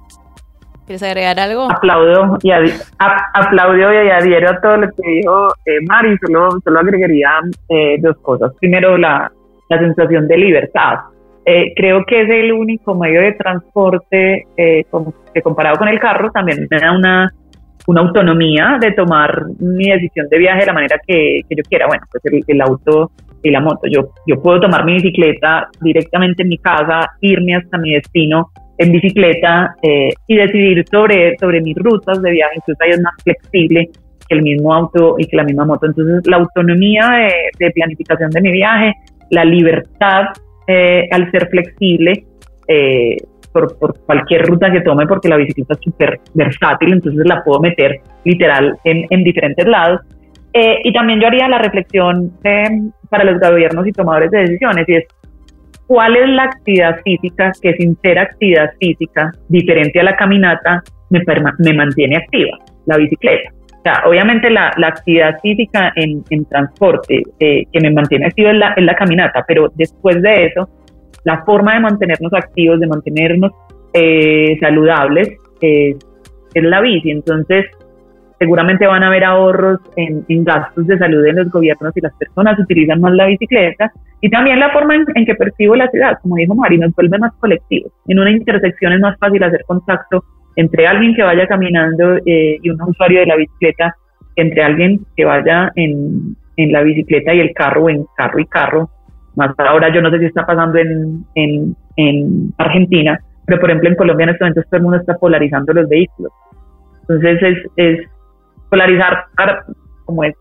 ¿quieres agregar algo? Aplaudo y, aplaudo y adhiero a todo lo que dijo eh, Mari, solo, solo agregaría eh, dos cosas. Primero, la, la sensación de libertad. Eh, creo que es el único medio de transporte eh, que comparado con el carro también me da una una autonomía de tomar mi decisión de viaje de la manera que, yo quiera. Bueno, pues el, auto y la moto. Yo, yo puedo tomar mi bicicleta directamente en mi casa, irme hasta mi destino en bicicleta eh, y decidir sobre, sobre mis rutas de viaje. Incluso ahí es más flexible que el mismo auto y que la misma moto. Entonces, la autonomía de, planificación de mi viaje, la libertad eh, al ser flexible, eh, por, cualquier ruta que tome porque la bicicleta es súper versátil, entonces la puedo meter literal en, en diferentes lados. Eh, y también yo haría la reflexión para los gobiernos y tomadores de decisiones y es cuál es la actividad física que sin ser actividad física diferente a la caminata me, me mantiene activa, la bicicleta. O sea, obviamente la, la actividad física en, en transporte eh, que me mantiene activa es la, es la caminata, pero después de eso la forma de mantenernos activos, de mantenernos eh, saludables, es, la bici. Entonces, seguramente van a haber ahorros en, gastos de salud en los gobiernos y las personas utilizan más la bicicleta. Y también la forma en, que percibo la ciudad, como dijo Mari, nos vuelve más colectivos. En una intersección es más fácil hacer contacto entre alguien que vaya caminando eh, y un usuario de la bicicleta entre alguien que vaya en, en la bicicleta y el carro en carro y carro más ahora yo no sé si está pasando en, en, en Argentina, pero por ejemplo en Colombia en este momento todo el mundo está polarizando los vehículos. Entonces es, es polarizar, como, es,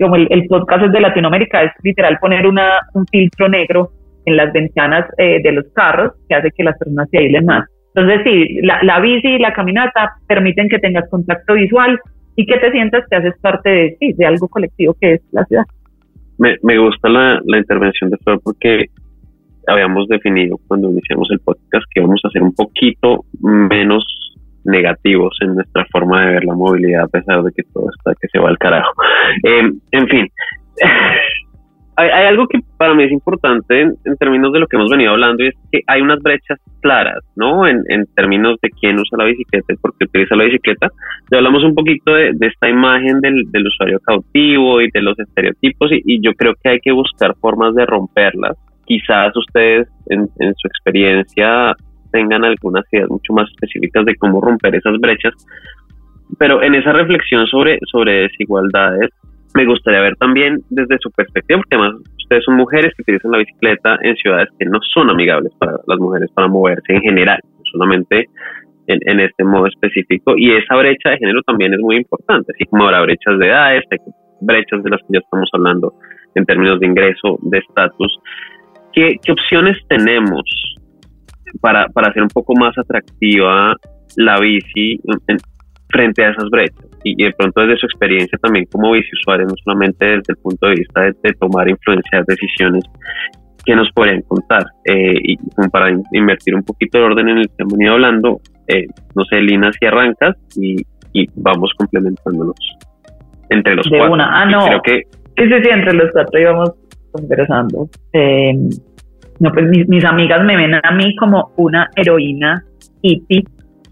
como el, podcast es de Latinoamérica, es literal poner una, un filtro negro en las ventanas eh, de los carros que hace que las personas se aíslen más. Entonces sí, la, la bici y la caminata permiten que tengas contacto visual y que te sientas que haces parte de, sí, de algo colectivo que es la ciudad. Me, me gusta la, la intervención de Flor porque habíamos definido cuando iniciamos el podcast que vamos a ser un poquito menos negativos en nuestra forma de ver la movilidad a pesar de que todo está que se va al carajo. Eh, en fin, hay, algo que para mí es importante en, términos de lo que hemos venido hablando y es que hay unas brechas claras, ¿no? En, términos de quién usa la bicicleta y por qué utiliza la bicicleta. Ya hablamos un poquito de, esta imagen del, usuario cautivo y de los estereotipos y, yo creo que hay que buscar formas de romperlas. Quizás ustedes en, en su experiencia tengan algunas ideas mucho más específicas de cómo romper esas brechas, pero en esa reflexión sobre, sobre desigualdades, me gustaría ver también desde su perspectiva, porque además ustedes son mujeres que utilizan la bicicleta en ciudades que no son amigables para las mujeres para moverse en general, solamente en, este modo específico. Y esa brecha de género también es muy importante, así como habrá brechas de edades, hay brechas de las que ya estamos hablando en términos de ingreso, de estatus. ¿Qué, ¿Qué opciones tenemos para, para hacer un poco más atractiva la bici frente a esas brechas? Y, de pronto desde su experiencia también como biciusuario, no solamente desde el punto de vista de, tomar influenciar decisiones que nos podrían contar eh, y como para invertir un poquito de orden en el que hemos hablando, eh, no sé, Lina, si arrancas y, y vamos complementándonos entre los de cuatro. Una. Ah, no. Creo que... Sí, sí, sí, entre los cuatro íbamos conversando. Eh, no, pues mis, mis, amigas me ven a mí como una heroína hippie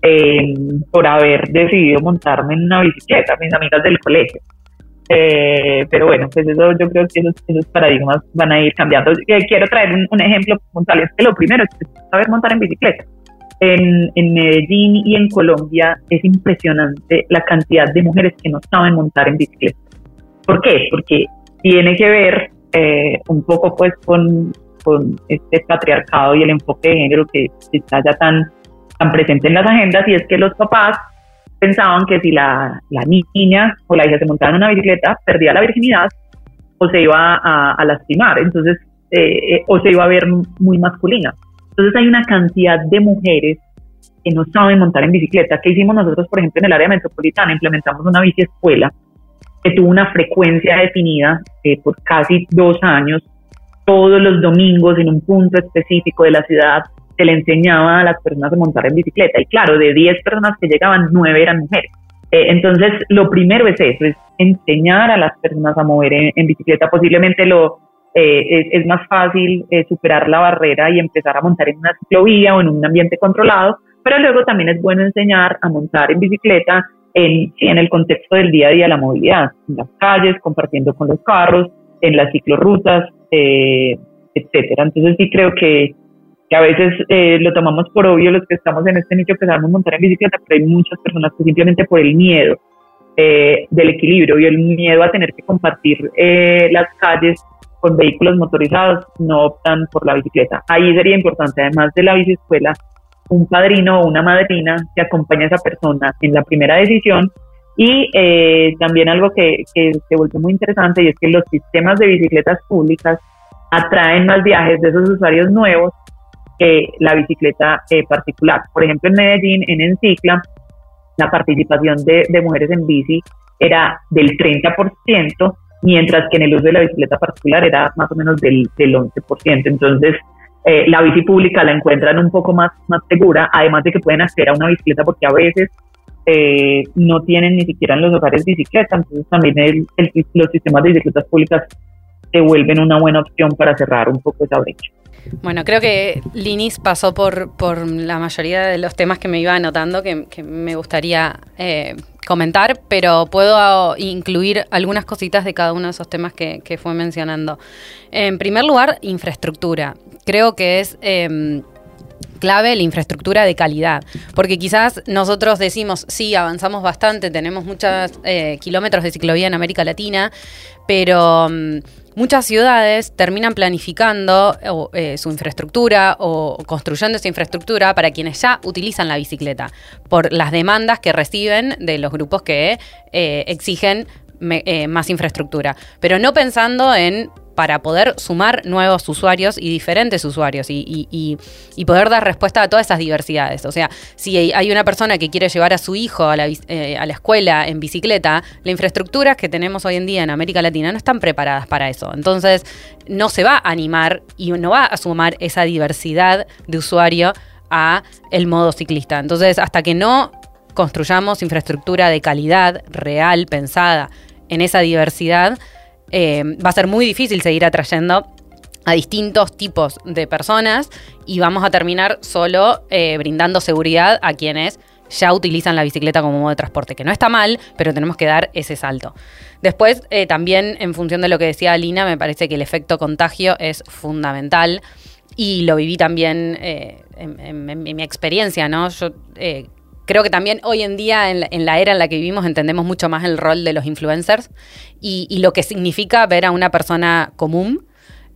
eh, por haber decidido montarme en una bicicleta, mis amigas del colegio. Eh, pero bueno, pues eso yo creo que esos, paradigmas van a ir cambiando. Eh, quiero traer un, ejemplo puntual, es que lo primero es saber montar en bicicleta. En, en, Medellín y en Colombia es impresionante la cantidad de mujeres que no saben montar en bicicleta. ¿Por qué? Porque tiene que ver un poco pues con, con este patriarcado y el enfoque de género que está ya tan tan presente en las agendas y es que los papás pensaban que si la, la niña o la hija se montaba en una bicicleta, perdía la virginidad o se iba a, lastimar, entonces, eh, eh, o se iba a ver muy masculina. Entonces hay una cantidad de mujeres que no saben montar en bicicleta. ¿Qué hicimos nosotros, por ejemplo, en el área metropolitana? Implementamos una bici escuela que tuvo una frecuencia definida eh, por casi dos años, todos los domingos en un punto específico de la ciudad, se le enseñaba a las personas a montar en bicicleta. Y claro, de 10 personas que llegaban, 9 eran mujeres. Eh, entonces, lo primero es eso, es enseñar a las personas a mover en, bicicleta. Posiblemente lo, eh, es, más fácil eh, superar la barrera y empezar a montar en una ciclovía o en un ambiente controlado, pero luego también es bueno enseñar a montar en bicicleta en, en el contexto del día a día, la movilidad, en las calles, compartiendo con los carros, en las ciclorrutas, etcétera. Entonces sí creo que que a veces eh, lo tomamos por obvio los que estamos en este nicho que sabemos montar en bicicleta, pero hay muchas personas que simplemente por el miedo eh, del equilibrio y el miedo a tener que compartir eh, las calles con vehículos motorizados no optan por la bicicleta. Ahí sería importante, además de la biciescuela, un padrino o una madrina que acompañe a esa persona en la primera decisión y también algo que, que se vuelve muy interesante y es que los sistemas de bicicletas públicas atraen más viajes de esos usuarios nuevos la bicicleta eh, particular. Por ejemplo, en Medellín, en Encicla, la participación de, mujeres en bici era del 30%, mientras que en el uso de la bicicleta particular era más o menos del, del 11%. Entonces, eh, la bici pública la encuentran un poco más, más segura, además de que pueden acceder a una bicicleta porque a veces eh, no tienen ni siquiera en los hogares bicicleta, entonces también los sistemas de bicicletas públicas se vuelven una buena opción para cerrar un poco esa brecha. Bueno, creo que Linis pasó por, por la mayoría de los temas que me iba anotando que, me gustaría eh, comentar, pero puedo incluir algunas cositas de cada uno de esos temas que, fue mencionando. En primer lugar, infraestructura. Creo que es... Em, clave la infraestructura de calidad. Porque quizás nosotros decimos, sí, avanzamos bastante, tenemos muchos eh, kilómetros de ciclovía en América Latina, pero mm, muchas ciudades terminan planificando eh, su infraestructura o construyendo esa infraestructura para quienes ya utilizan la bicicleta, por las demandas que reciben de los grupos que eh, exigen más infraestructura, pero no pensando en para poder sumar nuevos usuarios y diferentes usuarios y, poder dar respuesta a todas esas diversidades. O sea, si hay- una persona que quiere llevar a su hijo a la, eh, a la escuela en bicicleta, las infraestructuras que tenemos hoy en día en América Latina no están preparadas para eso. Entonces, no se va a animar y no va a sumar esa diversidad de usuario a el modo ciclista. Entonces, hasta que no construyamos infraestructura de calidad real, pensada en esa diversidad, eh, va a ser muy difícil seguir atrayendo a distintos tipos de personas y vamos a terminar solo eh, brindando seguridad a quienes ya utilizan la bicicleta como modo de transporte, que no está mal, pero tenemos que dar ese salto. Después, eh, también en función de lo que decía Alina, me parece que el efecto contagio es fundamental y lo viví también en, mi experiencia, ¿no? Yo creo que también hoy en día, en la, era en la que vivimos, entendemos mucho más el rol de los influencers y, y lo que significa ver a una persona común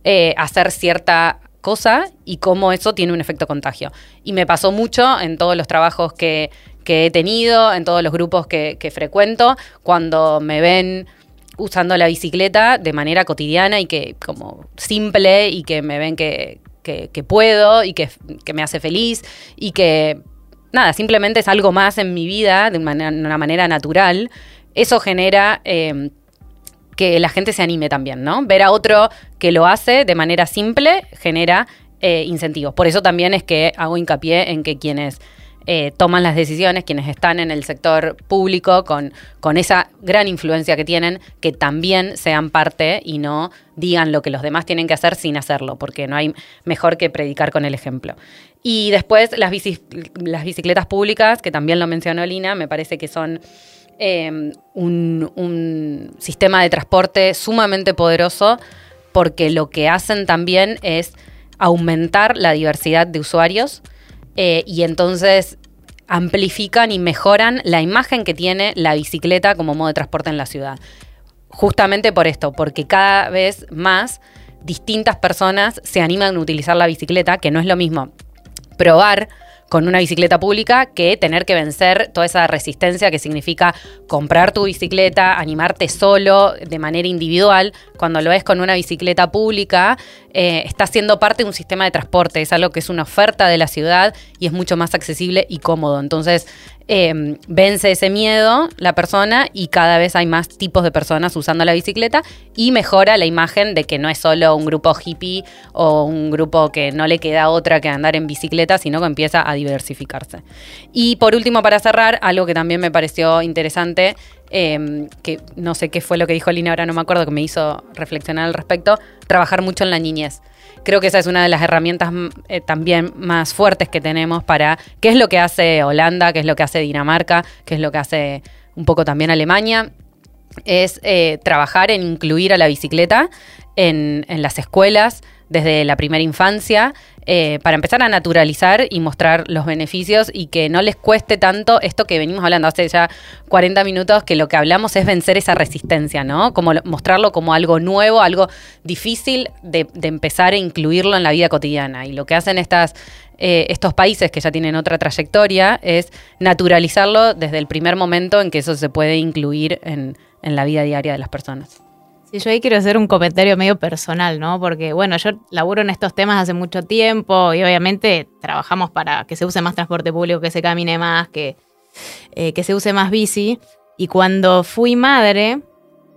eh, hacer cierta cosa y cómo eso tiene un efecto contagio. Y me pasó mucho en todos los trabajos que, que he tenido, en todos los grupos que, que frecuento, cuando me ven usando la bicicleta de manera cotidiana y que como simple y que me ven que, que- que puedo y que, que me hace feliz y que nada, simplemente es algo más en mi vida de una manera, natural. Eso genera eh, que la gente se anime también, ¿no? Ver a otro que lo hace de manera simple genera eh, incentivos. Por eso también es que hago hincapié en que quienes eh, toman las decisiones, quienes están en el sector público con esa gran influencia que tienen, que también sean parte y no digan lo que los demás tienen que hacer sin hacerlo, porque no hay mejor que predicar con el ejemplo. Y después las, bici- las bicicletas públicas, que también lo mencionó Lina, me parece que son un, un sistema de transporte sumamente poderoso porque lo que hacen también es aumentar la diversidad de usuarios eh, y entonces amplifican y mejoran la imagen que tiene la bicicleta como modo de transporte en la ciudad. Justamente por esto, porque cada vez más distintas personas se animan a utilizar la bicicleta, que no es lo mismo probar con una bicicleta pública que tener que vencer toda esa resistencia que significa comprar tu bicicleta, animarte solo de manera individual. Cuando lo ves con una bicicleta pública, eh, estás siendo parte de un sistema de transporte, es algo que es una oferta de la ciudad y es mucho más accesible y cómodo. Entonces, eh, vence ese miedo la persona y cada vez hay más tipos de personas usando la bicicleta y mejora la imagen de que no es solo un grupo hippie o un grupo que no le queda otra que andar en bicicleta, sino que empieza a diversificarse. Y por último, para cerrar, algo que también me pareció interesante, eh, que no sé qué fue lo que dijo Lina, ahora no me acuerdo, que me hizo reflexionar al respecto, trabajar mucho en la niñez. Creo que esa es una de las herramientas mm, eh, también más fuertes que tenemos para qué es lo que hace Holanda, qué es lo que hace Dinamarca, qué es lo que hace un poco también Alemania, es eh, trabajar en incluir a la bicicleta en las escuelas desde la primera infancia eh, para empezar a naturalizar y mostrar los beneficios y que no les cueste tanto esto que venimos hablando hace ya 40 minutos, que lo que hablamos es vencer esa resistencia, ¿no? Como lo- mostrarlo como algo nuevo, algo difícil de, de empezar a incluirlo en la vida cotidiana. Y lo que hacen estas, eh, estos países que ya tienen otra trayectoria es naturalizarlo desde el primer momento en que eso se puede incluir en, en la vida diaria de las personas. Sí, yo ahí quiero hacer un comentario medio personal, ¿no? Porque, bueno, yo laburo en estos temas hace mucho tiempo y obviamente trabajamos para que se use más transporte público, que se camine más, que, eh, que se use más bici. Y cuando fui madre,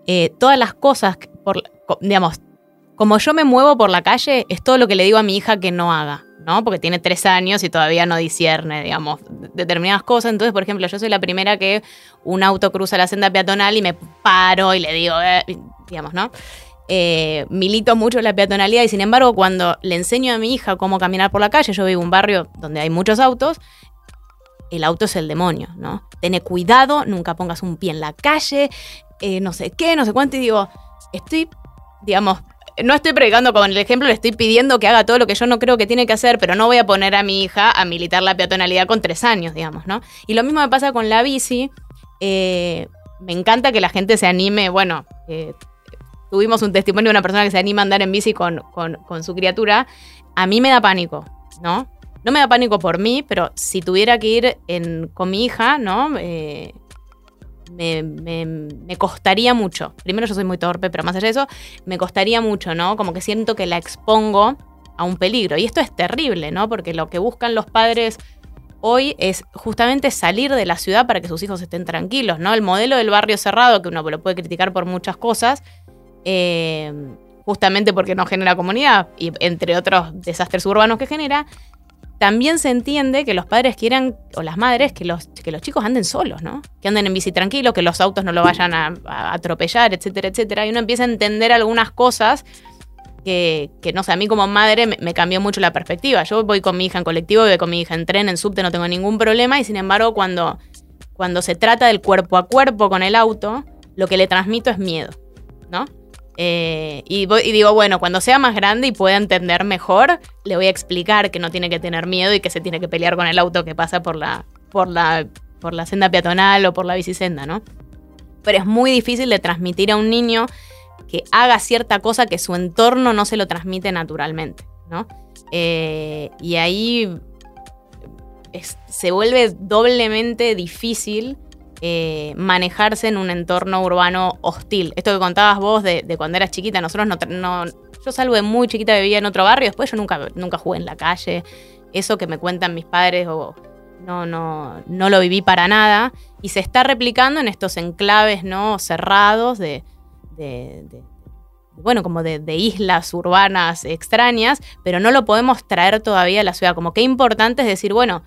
eh, todas las cosas, por, digamos, como yo me muevo por la calle, es todo lo que le digo a mi hija que no haga, ¿no? Porque tiene tres años y todavía no discierne, digamos, de- determinadas cosas. Entonces, por ejemplo, yo soy la primera que un auto cruza la senda peatonal y me paro y le digo, eh, digamos, ¿no? Eh, milito mucho la peatonalidad y sin embargo cuando le enseño a mi hija cómo caminar por la calle, yo vivo en un barrio donde hay muchos autos, el auto es el demonio, ¿no? Tené cuidado, nunca pongas un pie en la calle, eh, no sé qué, no sé cuánto, y digo, estoy, digamos, no estoy predicando con el ejemplo, le estoy pidiendo que haga todo lo que yo no creo que tiene que hacer, pero no voy a poner a mi hija a militar la peatonalidad con tres años, digamos, ¿no? Y lo mismo me pasa con la bici. eh, me encanta que la gente se anime, bueno, eh, tuvimos un testimonio de una persona que se anima a andar en bici con, con- su criatura. A mí me da pánico, ¿no? No me da pánico por mí, pero si tuviera que ir en- con mi hija, ¿no? Eh, me, costaría mucho. Primero yo soy muy torpe, pero más allá de eso, me costaría mucho, ¿no? Como que siento que la expongo a un peligro. Y esto es terrible, ¿no? Porque lo que buscan los padres hoy es justamente salir de la ciudad para que sus hijos estén tranquilos, ¿no? El modelo del barrio cerrado, que uno lo puede criticar por muchas cosas, eh, justamente porque no genera comunidad y entre otros desastres urbanos que genera, también se entiende que los padres quieran, o las madres, que los, que los chicos anden solos, ¿no? Que anden en bici tranquilos, que los autos no lo vayan a, atropellar, etcétera, etcétera. Y uno empieza a entender algunas cosas que, no sé, a mí como madre me, cambió mucho la perspectiva. Yo voy con mi hija en colectivo, voy con mi hija en tren, en subte, no tengo ningún problema. Y sin embargo, cuando, cuando se trata del cuerpo a cuerpo con el auto, lo que le transmito es miedo, ¿no? Eh, y, digo, bueno, cuando sea más grande y pueda entender mejor, le voy a explicar que no tiene que tener miedo y que se tiene que pelear con el auto que pasa por la, por la, por la senda peatonal o por la bicisenda, ¿no? Pero es muy difícil de transmitir a un niño que haga cierta cosa que su entorno no se lo transmite naturalmente, ¿no? Eh, y ahí se vuelve doblemente difícil eh, manejarse en un entorno urbano hostil. Esto que contabas vos de, cuando eras chiquita, nosotros no, Yo salvo de muy chiquita, vivía en otro barrio, después yo nunca, nunca jugué en la calle. Eso que me cuentan mis padres o no, no, no lo viví para nada. Y se está replicando en estos enclaves no cerrados de, bueno, como de, de, islas urbanas extrañas, pero no lo podemos traer todavía a la ciudad. Como que importante es decir, bueno,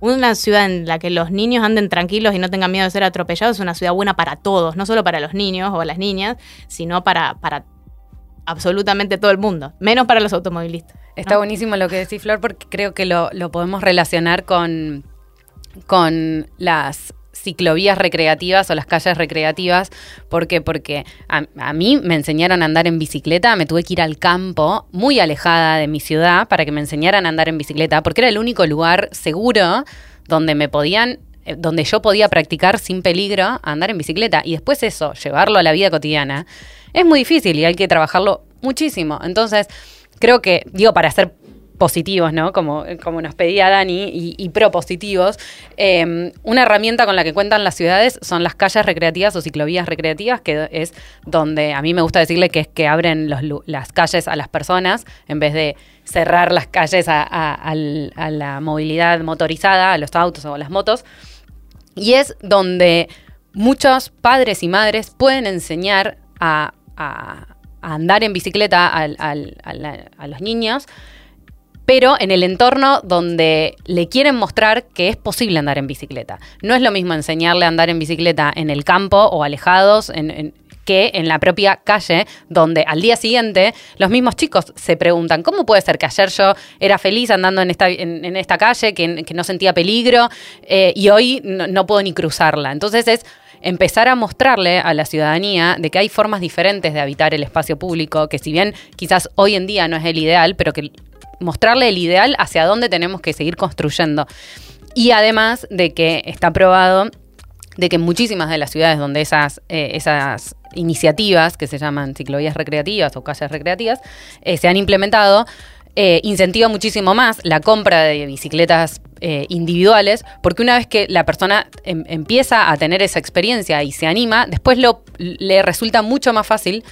una ciudad en la que los niños anden tranquilos y no tengan miedo de ser atropellados es una ciudad buena para todos, no solo para los niños o las niñas, sino para, para absolutamente todo el mundo, menos para los automovilistas. Está buenísimo lo que decís, Flor, porque creo que lo, lo podemos relacionar con, con las ciclovías recreativas o las calles recreativas. ¿Por qué? Porque a, mí me enseñaron a andar en bicicleta, me tuve que ir al campo, muy alejada de mi ciudad, para que me enseñaran a andar en bicicleta, porque era el único lugar seguro donde me podían eh, donde yo podía practicar sin peligro andar en bicicleta. Y después eso, llevarlo a la vida cotidiana, es muy difícil y hay que trabajarlo muchísimo. Entonces, creo que, digo, para hacer positivos, ¿no? Como, nos pedía Dani, y, propositivos. Em, una herramienta con la que cuentan las ciudades son las calles recreativas o ciclovías recreativas, que es donde a mí me gusta decirle que es que abren las calles a las personas en vez de cerrar las calles a, la movilidad motorizada, a los autos o a las motos. Y es donde muchos padres y madres pueden enseñar a, andar en bicicleta a los niños pero en el entorno donde le quieren mostrar que es posible andar en bicicleta. No es lo mismo enseñarle a andar en bicicleta en el campo o alejados, que en la propia calle, donde al día siguiente los mismos chicos se preguntan, ¿cómo puede ser que ayer yo era feliz andando en esta, en, esta calle, que, no sentía peligro, eh, y hoy no, no puedo ni cruzarla? Entonces es empezar a mostrarle a la ciudadanía de que hay formas diferentes de habitar el espacio público, que si bien quizás hoy en día no es el ideal, pero que mostrarle el ideal hacia dónde tenemos que seguir construyendo. Y además de que está probado de que en muchísimas de las ciudades donde esas, eh, esas iniciativas que se llaman ciclovías recreativas o calles recreativas eh, se han implementado, eh, incentiva muchísimo más la compra de bicicletas individuales, porque una vez que la persona em, empieza a tener esa experiencia y se anima, después le resulta mucho más fácil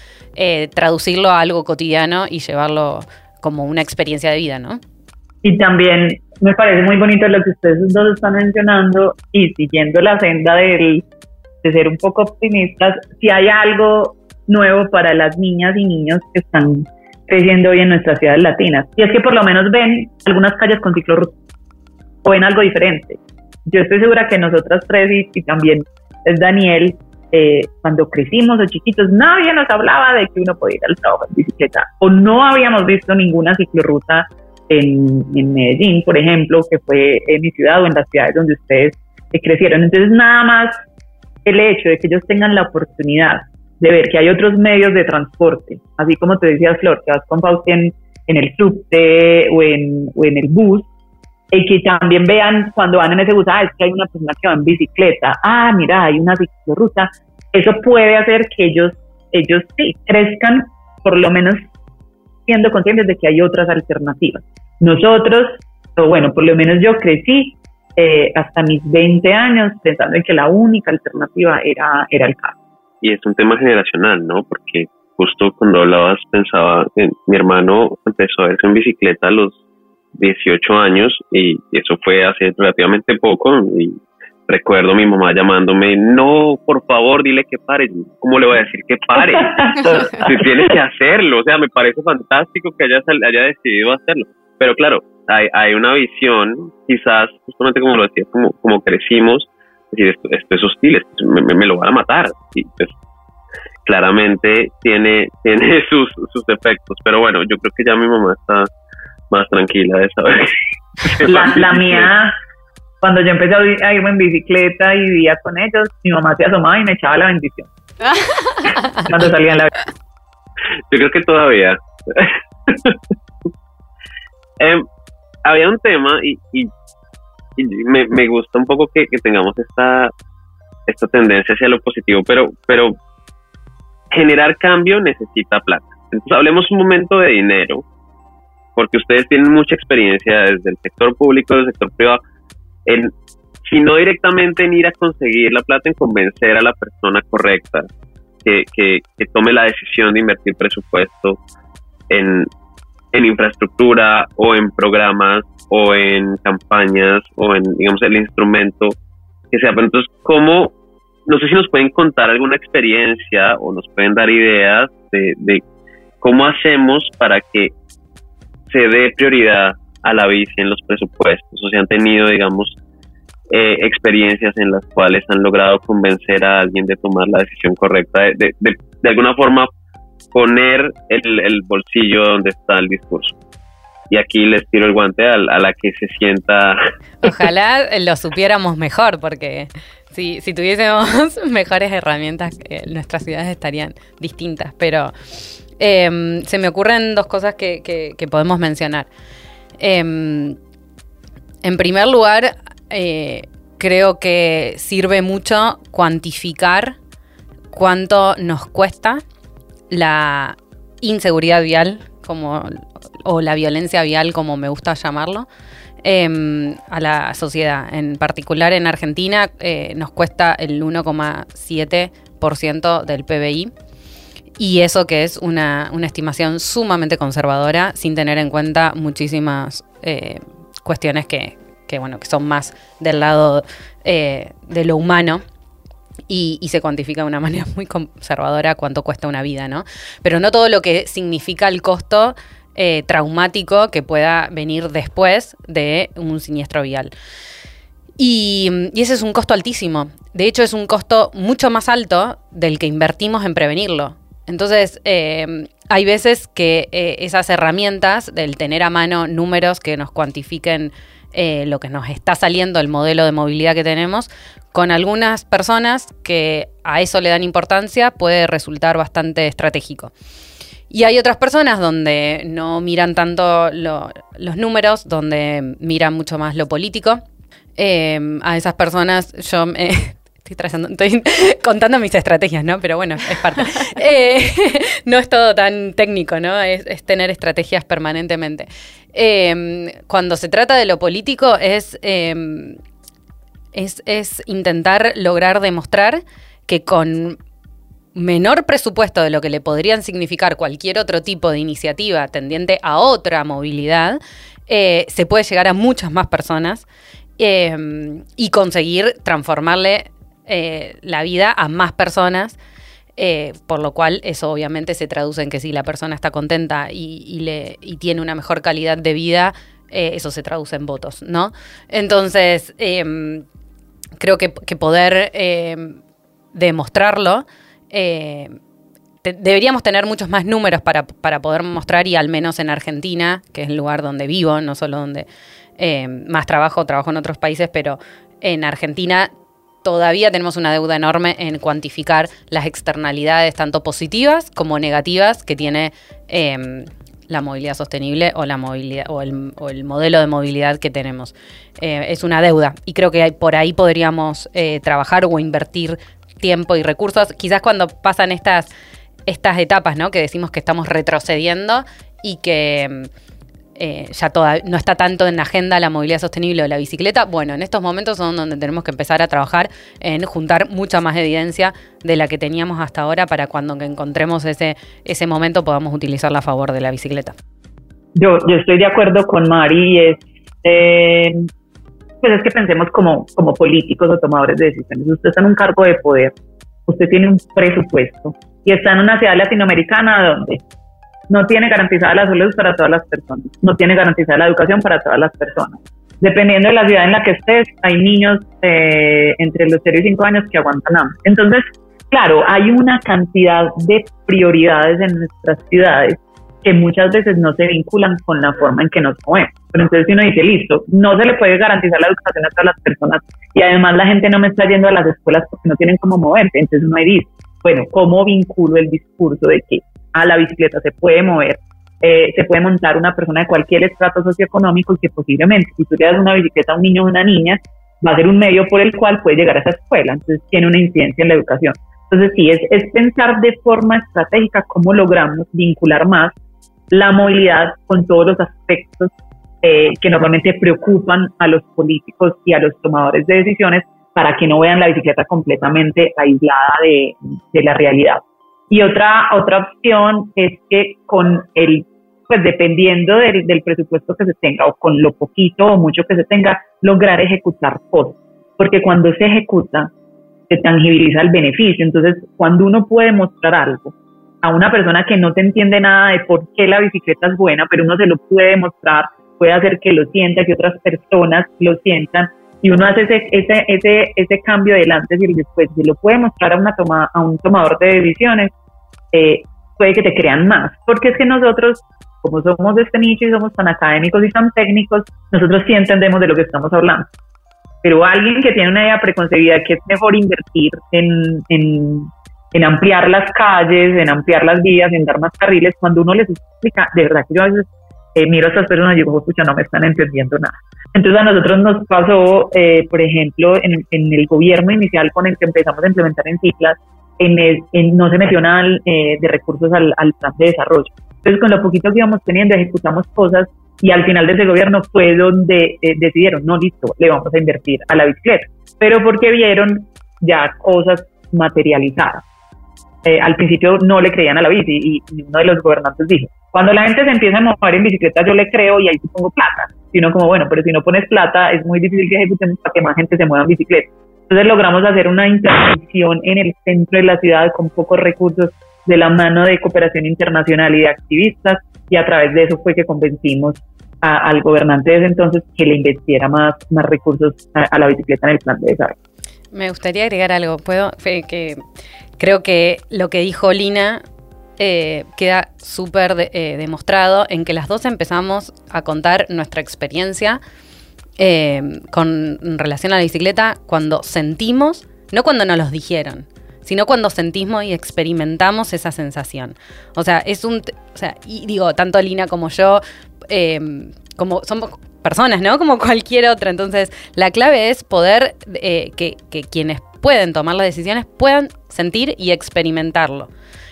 traducirlo a algo cotidiano y llevarlo como una experiencia de vida, ¿no? Y también me parece muy bonito lo que ustedes dos están mencionando y siguiendo la senda del, de ser un poco optimistas, si hay algo nuevo para las niñas y niños que están creciendo hoy en nuestras ciudades latinas. Y es que por lo menos ven algunas calles con ciclorruta o ven algo diferente. Yo estoy segura que nosotras tres y también es Daniel, eh, cuando crecimos o chiquitos, nadie nos hablaba de que uno podía ir al trabajo en bicicleta o no habíamos visto ninguna ciclorruta en, en Medellín, por ejemplo, que fue en mi ciudad o en las ciudades donde ustedes crecieron. Entonces, nada más el hecho de que ellos tengan la oportunidad de ver que hay otros medios de transporte, así como te decía Flor, que vas con Faustien en el subte o en, o en el bus, y que también vean cuando van en ese bus, ah, es que hay una persona que va en bicicleta, ah, mira, hay una ciclorruta. Eso puede hacer que ellos, ellos sí crezcan, por lo menos siendo conscientes de que hay otras alternativas. Nosotros, o bueno, por lo menos yo crecí eh, hasta mis 20 años pensando en que la única alternativa era, era el carro. Y es un tema generacional, ¿no? Porque justo cuando hablabas pensaba, en, mi hermano empezó a verse en bicicleta a los 18 años y eso fue hace relativamente poco y recuerdo a mi mamá llamándome, no, por favor, dile que pare. ¿Cómo le voy a decir que pare? si tiene que hacerlo, o sea, me parece fantástico que haya, haya decidido hacerlo. Pero claro, hay, hay una visión, quizás, justamente como lo decía, como, como crecimos, decir, esto, esto es hostil, me, me, lo van a matar. Y pues, claramente tiene, tiene sus, sus efectos. Pero bueno, yo creo que ya mi mamá está más tranquila de saber. La, la mía cuando yo empecé a irme en bicicleta y vivía con ellos, mi mamá se asomaba y me echaba la bendición. cuando salía en la Yo creo que todavía. Em, había un tema y, y, me, me, gusta un poco que, que, tengamos esta, esta tendencia hacia lo positivo, pero, pero generar cambio necesita plata. Entonces hablemos un momento de dinero, porque ustedes tienen mucha experiencia desde el sector público, del sector privado en, si no directamente en ir a conseguir la plata, en convencer a la persona correcta que, que, tome la decisión de invertir presupuesto en, en infraestructura o en programas o en campañas o en, digamos, el instrumento que sea. Pero entonces, ¿cómo? No sé si nos pueden contar alguna experiencia o nos pueden dar ideas de, de cómo hacemos para que se dé prioridad a la bici en los presupuestos, o si han tenido, digamos, eh, experiencias en las cuales han logrado convencer a alguien de tomar la decisión correcta, de, de, alguna forma poner el, el, bolsillo donde está el discurso. Y aquí les tiro el guante a, a la que se sienta. Ojalá lo supiéramos mejor, porque si, si tuviésemos mejores herramientas, eh, nuestras ciudades estarían distintas. Pero eh, se me ocurren dos cosas que, podemos mencionar. Eh, en primer lugar, eh, creo que sirve mucho cuantificar cuánto nos cuesta la inseguridad vial como, o la violencia vial, como me gusta llamarlo, eh, a la sociedad. En particular en Argentina eh, nos cuesta el 1,7% del PBI. Y eso que es una, estimación sumamente conservadora, sin tener en cuenta muchísimas eh, cuestiones que, que, bueno, que son más del lado eh, de lo humano. Y, y, se cuantifica de una manera muy conservadora cuánto cuesta una vida, ¿no? Pero no todo lo que significa el costo eh, traumático que pueda venir después de un siniestro vial. Y, y, ese es un costo altísimo. De hecho, es un costo mucho más alto del que invertimos en prevenirlo. Entonces, eh, hay veces que eh, esas herramientas del tener a mano números que nos cuantifiquen eh, lo que nos está saliendo, el modelo de movilidad que tenemos, con algunas personas que a eso le dan importancia, puede resultar bastante estratégico. Y hay otras personas donde no miran tanto lo, los números, donde miran mucho más lo político. a esas personas yo me, estoy, contando mis estrategias, ¿no? Pero bueno, es parte. Eh, no es todo tan técnico, ¿no? Es, tener estrategias permanentemente. Em, cuando se trata de lo político es, em, es, es intentar lograr demostrar que con menor presupuesto de lo que le podrían significar cualquier otro tipo de iniciativa tendiente a otra movilidad, eh, se puede llegar a muchas más personas eh, y conseguir transformarle eh, la vida a más personas. Eh, por lo cual eso obviamente se traduce en que si la persona está contenta y, tiene una mejor calidad de vida, eh, eso se traduce en votos, ¿no? Entonces, em, creo que, poder em, demostrarlo, deberíamos tener muchos más números para, para, poder mostrar y al menos en Argentina, que es el lugar donde vivo, no solo donde em, más trabajo, trabajo en otros países, pero en Argentina todavía tenemos una deuda enorme en cuantificar las externalidades tanto positivas como negativas que tiene eh, la movilidad sostenible o la movilidad o el, modelo de movilidad que tenemos. Eh, es una deuda y creo que por ahí podríamos eh, trabajar o invertir tiempo y recursos. Quizás cuando pasan estas, estas etapas, ¿no? Que decimos que estamos retrocediendo y que eh, ya toda, no está tanto en la agenda la movilidad sostenible o la bicicleta. Bueno, en estos momentos son donde tenemos que empezar a trabajar en juntar mucha más evidencia de la que teníamos hasta ahora para cuando encontremos ese, ese momento podamos utilizarla a favor de la bicicleta. Yo, estoy de acuerdo con Mari, es, eh, pues es que pensemos como, como políticos o tomadores de decisiones. Usted está en un cargo de poder, usted tiene un presupuesto y está en una ciudad latinoamericana donde no tiene garantizada la salud para todas las personas, no tiene garantizada la educación para todas las personas. Dependiendo de la ciudad en la que estés, hay niños eh, entre los 0 y 5 años que aguantan hambre. Entonces, claro, hay una cantidad de prioridades en nuestras ciudades que muchas veces no se vinculan con la forma en que nos movemos. Pero entonces si uno dice, listo, no se le puede garantizar la educación a todas las personas y además la gente no me está yendo a las escuelas porque no tienen cómo moverse, entonces uno dice, bueno, ¿cómo vinculo el discurso de que a la bicicleta se puede mover, eh, se puede montar una persona de cualquier estrato socioeconómico y que posiblemente si tú le das una bicicleta a un niño o una niña, va a ser un medio por el cual puede llegar a esa escuela, entonces tiene una incidencia en la educación. Entonces sí, es, pensar de forma estratégica cómo logramos vincular más la movilidad con todos los aspectos eh, que normalmente preocupan a los políticos y a los tomadores de decisiones para que no vean la bicicleta completamente aislada de la realidad. Y otra, otra opción es que con el, pues dependiendo del, presupuesto que se tenga o con lo poquito o mucho que se tenga, lograr ejecutar cosas. Porque cuando se ejecuta, se tangibiliza el beneficio. Entonces, cuando uno puede mostrar algo a una persona que no te entiende nada de por qué la bicicleta es buena, pero uno se lo puede mostrar, puede hacer que lo sienta, que otras personas lo sientan, y uno hace ese, ese, ese, ese cambio del antes y el después, si lo puede mostrar a, una toma, a un tomador de decisiones, eh, puede que te crean más, porque es que nosotros, como somos de este nicho y somos tan académicos y tan técnicos, nosotros sí entendemos de lo que estamos hablando. Pero alguien que tiene una idea preconcebida que es mejor invertir en, en, en ampliar las calles, en ampliar las vías, en dar más carriles, cuando uno les explica, de verdad que yo a veces eh, miro a estas personas y digo, escucha, no me están entendiendo nada. Entonces a nosotros nos pasó, eh, por ejemplo, en, en, el gobierno inicial con el que empezamos a implementar en ciclas, en, en no se metió nada eh, de recursos al, al, plan de desarrollo. Entonces con lo poquito que íbamos teniendo ejecutamos cosas y al final de ese gobierno fue donde eh, decidieron, no, listo, le vamos a invertir a la bicicleta, pero porque vieron ya cosas materializadas. Eh, al principio no le creían a la bici y, y, uno de los gobernantes dijo, cuando la gente se empieza a mover en bicicleta yo le creo y ahí pongo plata, sino como bueno, pero si no pones plata es muy difícil que ejecutemos para que más gente se mueva en bicicleta. Entonces logramos hacer una intervención en el centro de la ciudad con pocos recursos de la mano de cooperación internacional y de activistas y a través de eso fue que convencimos a, al gobernante de ese entonces que le invirtiera más, más recursos a, a, la bicicleta en el plan de desarrollo. Me gustaría agregar algo. Puedo que creo que lo que dijo Lina eh, queda súper eh, demostrado en que las dos empezamos a contar nuestra experiencia eh, con relación a la bicicleta cuando sentimos, no cuando nos los dijeron, sino cuando sentimos y experimentamos esa sensación. O sea, es un, o sea, y digo, tanto Lina como yo, eh, como somos personas, ¿no? Como cualquier otra. Entonces, la clave es poder eh, que quienes pueden tomar las decisiones puedan sentir y experimentarlo.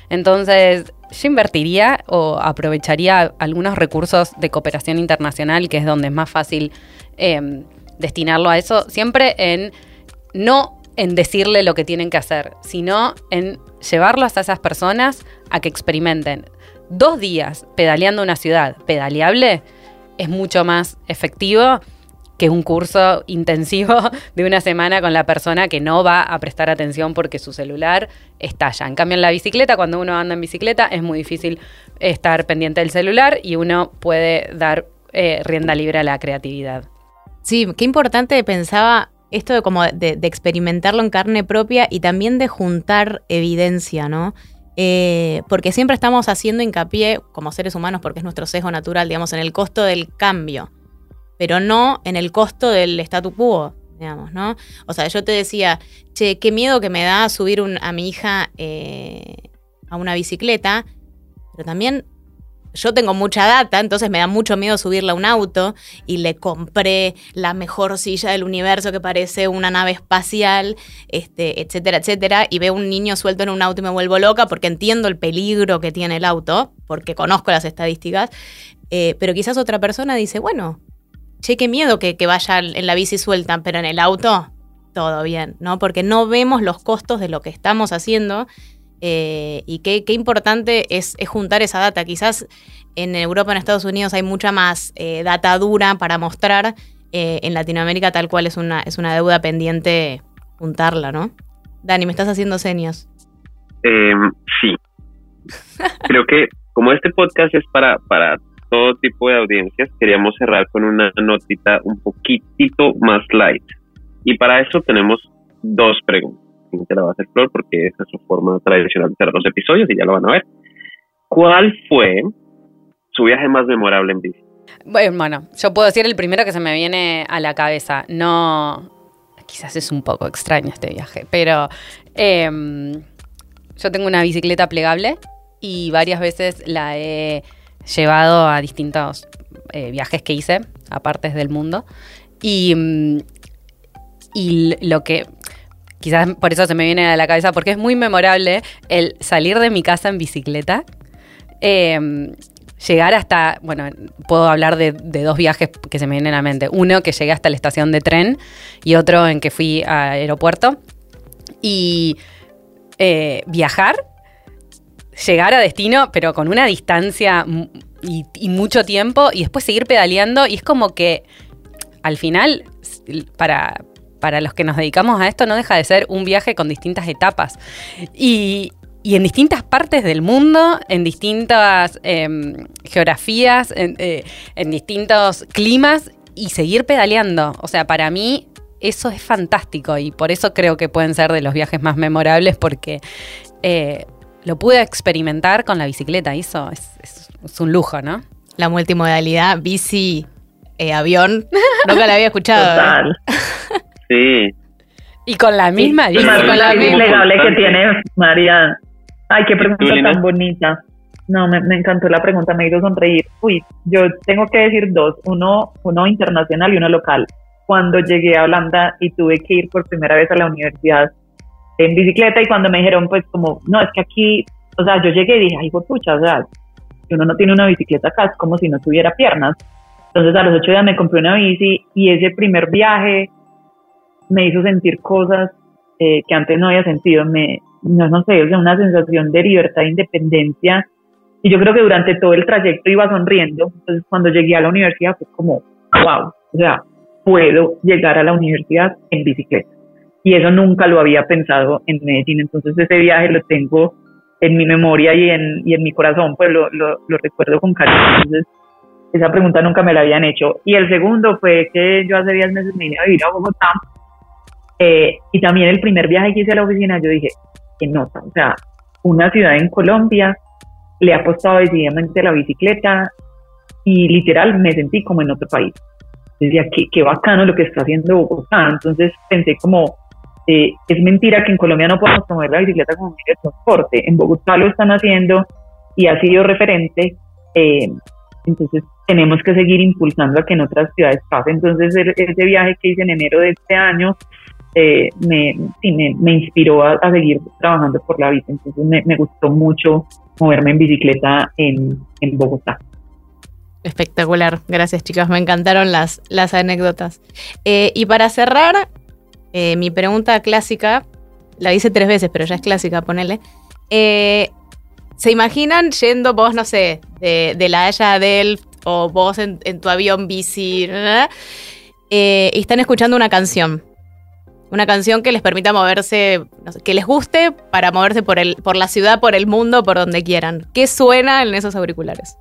Entonces, yo invertiría o aprovecharía algunos recursos de cooperación internacional, que es donde es más fácil eh, destinarlo a eso, siempre en no en decirle lo que tienen que hacer, sino en llevarlos a esas personas a que experimenten. Dos días pedaleando una ciudad pedaleable es mucho más efectivo que un curso intensivo de una semana con la persona que no va a prestar atención porque su celular estalla. En cambio, en la bicicleta, cuando uno anda en bicicleta, es muy difícil estar pendiente del celular y uno puede dar eh, rienda libre a la creatividad. Sí, qué importante pensaba esto de como de, experimentarlo en carne propia y también de juntar evidencia, ¿no? Eh, porque siempre estamos haciendo hincapié como seres humanos, porque es nuestro sesgo natural, digamos, en el costo del cambio pero no en el costo del statu quo, digamos, ¿no? O sea, yo te decía, che, qué miedo que me da subir un, a mi hija eh, a una bicicleta, pero también yo tengo mucha data, entonces me da mucho miedo subirla a un auto y le compré la mejor silla del universo que parece una nave espacial, este, etcétera, etcétera, y veo un niño suelto en un auto y me vuelvo loca porque entiendo el peligro que tiene el auto, porque conozco las estadísticas, eh, pero quizás otra persona dice, bueno, che, qué miedo que, que vaya en la bici suelta, pero en el auto todo bien, ¿no? Porque no vemos los costos de lo que estamos haciendo eh, y qué, qué importante es, es, juntar esa data. Quizás en Europa, en Estados Unidos hay mucha más eh, data dura para mostrar. Eh, en Latinoamérica tal cual es una, es una deuda pendiente juntarla, ¿no? Dani, me estás haciendo señas. Em, sí. Creo que como este podcast es para, para todo tipo de audiencias, queríamos cerrar con una notita un poquitito más light. Y para eso tenemos dos preguntas. Que la va a hacer Flor porque esa es su forma tradicional de cerrar los episodios y ya lo van a ver. ¿Cuál fue su viaje más memorable en bici? Bueno, yo puedo decir el primero que se me viene a la cabeza. No, quizás es un poco extraño este viaje, pero eh, yo tengo una bicicleta plegable y varias veces la he llevado a distintos eh, viajes que hice a partes del mundo. Y, mm, y lo que quizás por eso se me viene a la cabeza, porque es muy memorable el salir de mi casa en bicicleta. Eh, llegar hasta, bueno, puedo hablar de, de, dos viajes que se me vienen a la mente. Uno que llegué hasta la estación de tren y otro en que fui al aeropuerto. Y eh, viajar, llegar a destino, pero con una distancia y, mucho tiempo, y después seguir pedaleando. Y es como que al final, para, para los que nos dedicamos a esto, no deja de ser un viaje con distintas etapas. Y, y en distintas partes del mundo, en distintas eh, geografías, en, eh, en, distintos climas y seguir pedaleando. O sea, para mí eso es fantástico y por eso creo que pueden ser de los viajes más memorables porque eh, lo pude experimentar con la bicicleta y eso es, es, es un lujo, ¿no? La multimodalidad, bici, eh, avión, nunca la había escuchado. Total. Sí. Y con la misma bici. Con la misma legable que tiene María. Ay, qué pregunta tan bonita. No, me, me, encantó la pregunta, me hizo sonreír. Uy, yo tengo que decir dos, uno, uno internacional y uno local. Cuando llegué a Holanda y tuve que ir por primera vez a la universidad en bicicleta y cuando me dijeron, pues como, no, es que aquí, o sea, yo llegué y dije, ay, pucha, o sea, si uno no tiene una bicicleta acá es como si no tuviera piernas. Entonces a los ocho días me compré una bici y ese primer viaje me hizo sentir cosas eh, que antes no había sentido. Me, no, no sé, o sea, una sensación de libertad e independencia. Y yo creo que durante todo el trayecto iba sonriendo. Entonces, cuando llegué a la universidad, fue como, wow, o sea, puedo llegar a la universidad en bicicleta. Y eso nunca lo había pensado en Medellín. Entonces, ese viaje lo tengo en mi memoria y en, y en mi corazón, pues lo, lo, recuerdo con cariño. Entonces, esa pregunta nunca me la habían hecho. Y el segundo fue que yo hace 10 meses me vine a vivir a Bogotá. Eh, y también el primer viaje que hice a la oficina, yo dije, que nota, o sea, una ciudad en Colombia le ha apostado decididamente la bicicleta y literal me sentí como en otro país. Decía, qué, qué bacano lo que está haciendo Bogotá. Entonces pensé como, eh, es mentira que en Colombia no podamos tomar la bicicleta como medio de transporte. En Bogotá lo están haciendo y ha sido referente. Eh, entonces tenemos que seguir impulsando a que en otras ciudades pase. Entonces ese viaje que hice en enero de este año eh, me, sí, me, me, inspiró a, a, seguir trabajando por la bici. Entonces me, me gustó mucho moverme en bicicleta en, en, Bogotá. Espectacular, gracias chicas, me encantaron las, las anécdotas. Eh, y para cerrar, eh, mi pregunta clásica, la hice tres veces, pero ya es clásica, ponele. Eh, ¿Se imaginan yendo vos, no sé, de, de La Haya a Delft o vos en, tu avión bici y están escuchando una canción? Una canción que les permita moverse, no sé, que les guste para moverse por, el, por la ciudad, por el mundo, por donde quieran. ¿Qué suena en esos auriculares?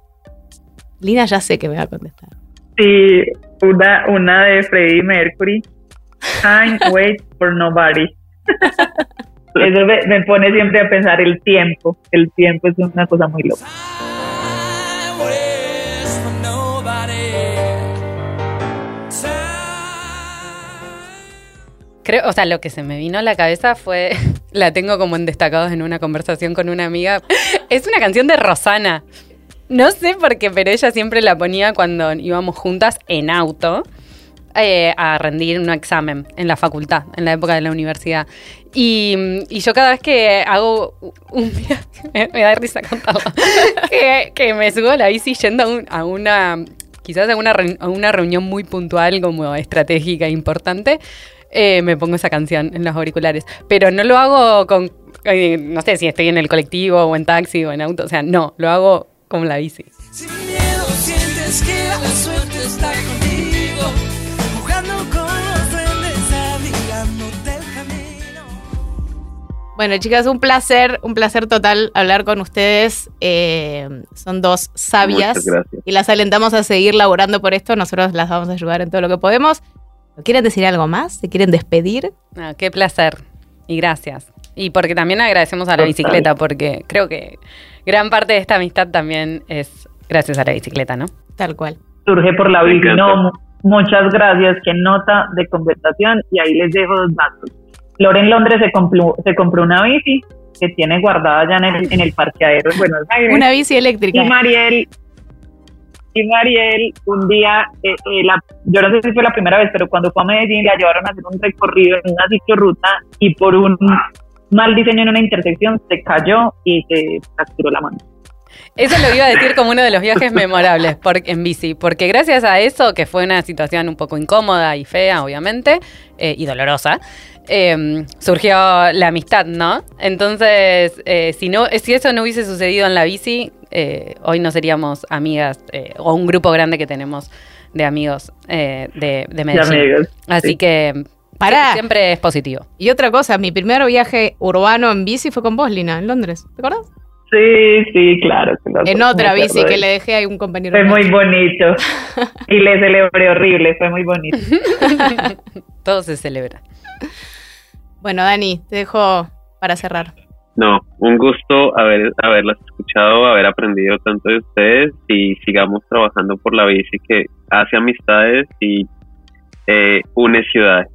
Lina ya sé que me va a contestar. Sí, una, una de Freddie Mercury. Time wait for nobody. Eso me, me, pone siempre a pensar el tiempo. El tiempo es una cosa muy loca. Creo, o sea, lo que se me vino a la cabeza fue, la tengo como en destacados en una conversación con una amiga, es una canción de Rosana. No sé por qué, pero ella siempre la ponía cuando íbamos juntas en auto. Eh, a rendir un examen en la facultad, en la época de la universidad. Y, y yo cada vez que hago un viaje, me, da risa contarlo, que, que, me subo a la bici yendo a, un, a una, quizás a una, a una reunión muy puntual, como estratégica e importante, eh, me pongo esa canción en los auriculares. Pero no lo hago con, eh, no sé si estoy en el colectivo o en taxi o en auto, o sea, no, lo hago con la bici. Sin miedo sientes que la suerte está contigo, Bueno, chicas, un placer, un placer total hablar con ustedes. Eh, son dos sabias y las alentamos a seguir laborando por esto. Nosotros las vamos a ayudar en todo lo que podemos. ¿Quieren decir algo más? ¿Se quieren despedir? Ah, qué placer y gracias. Y porque también agradecemos a la bicicleta, porque creo que gran parte de esta amistad también es gracias a la bicicleta, ¿no? Tal cual. Surge por la bici. No, mu- muchas gracias. Qué nota de conversación. Y ahí les dejo dos datos. Lore en Londres se compró, se compró una bici que tiene guardada ya en el, en el parqueadero en Buenos Aires. Una bici eléctrica. Y Mariel, y Mariel, un día, eh, eh, la- yo no sé si fue la primera vez, pero cuando fue a Medellín la llevaron a hacer un recorrido en una ciclorruta y por un mal diseño en una intersección se cayó y se fracturó la mano. Eso lo iba a decir como uno de los viajes memorables por- en bici, porque gracias a eso, que fue una situación un poco incómoda y fea, obviamente, eh, y dolorosa, eh, surgió la amistad, ¿no? Entonces, eh, si, no, si eso no hubiese sucedido en la bici, eh, hoy no seríamos amigas eh, o un grupo grande que tenemos de amigos eh, de, de De Medellín. amigos. Así Sí. que Pará. siempre es positivo. Y otra cosa, mi primer viaje urbano en bici fue con vos, Lina, en Londres. ¿Te acuerdas? Sí, sí, claro. En otra bici que le dejé a un compañero. Fue muy bonito. Y le celebré horrible, fue muy bonito. Todo se celebra. Bueno, Dani, te dejo para cerrar. No, un gusto haber, haberlas escuchado, haber aprendido tanto de ustedes y sigamos trabajando por la bici que hace amistades y eh, une ciudades.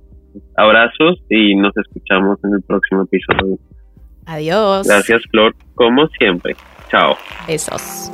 Abrazos y nos escuchamos en el próximo episodio. Adiós. Gracias, Flor, como siempre. Chao. Besos.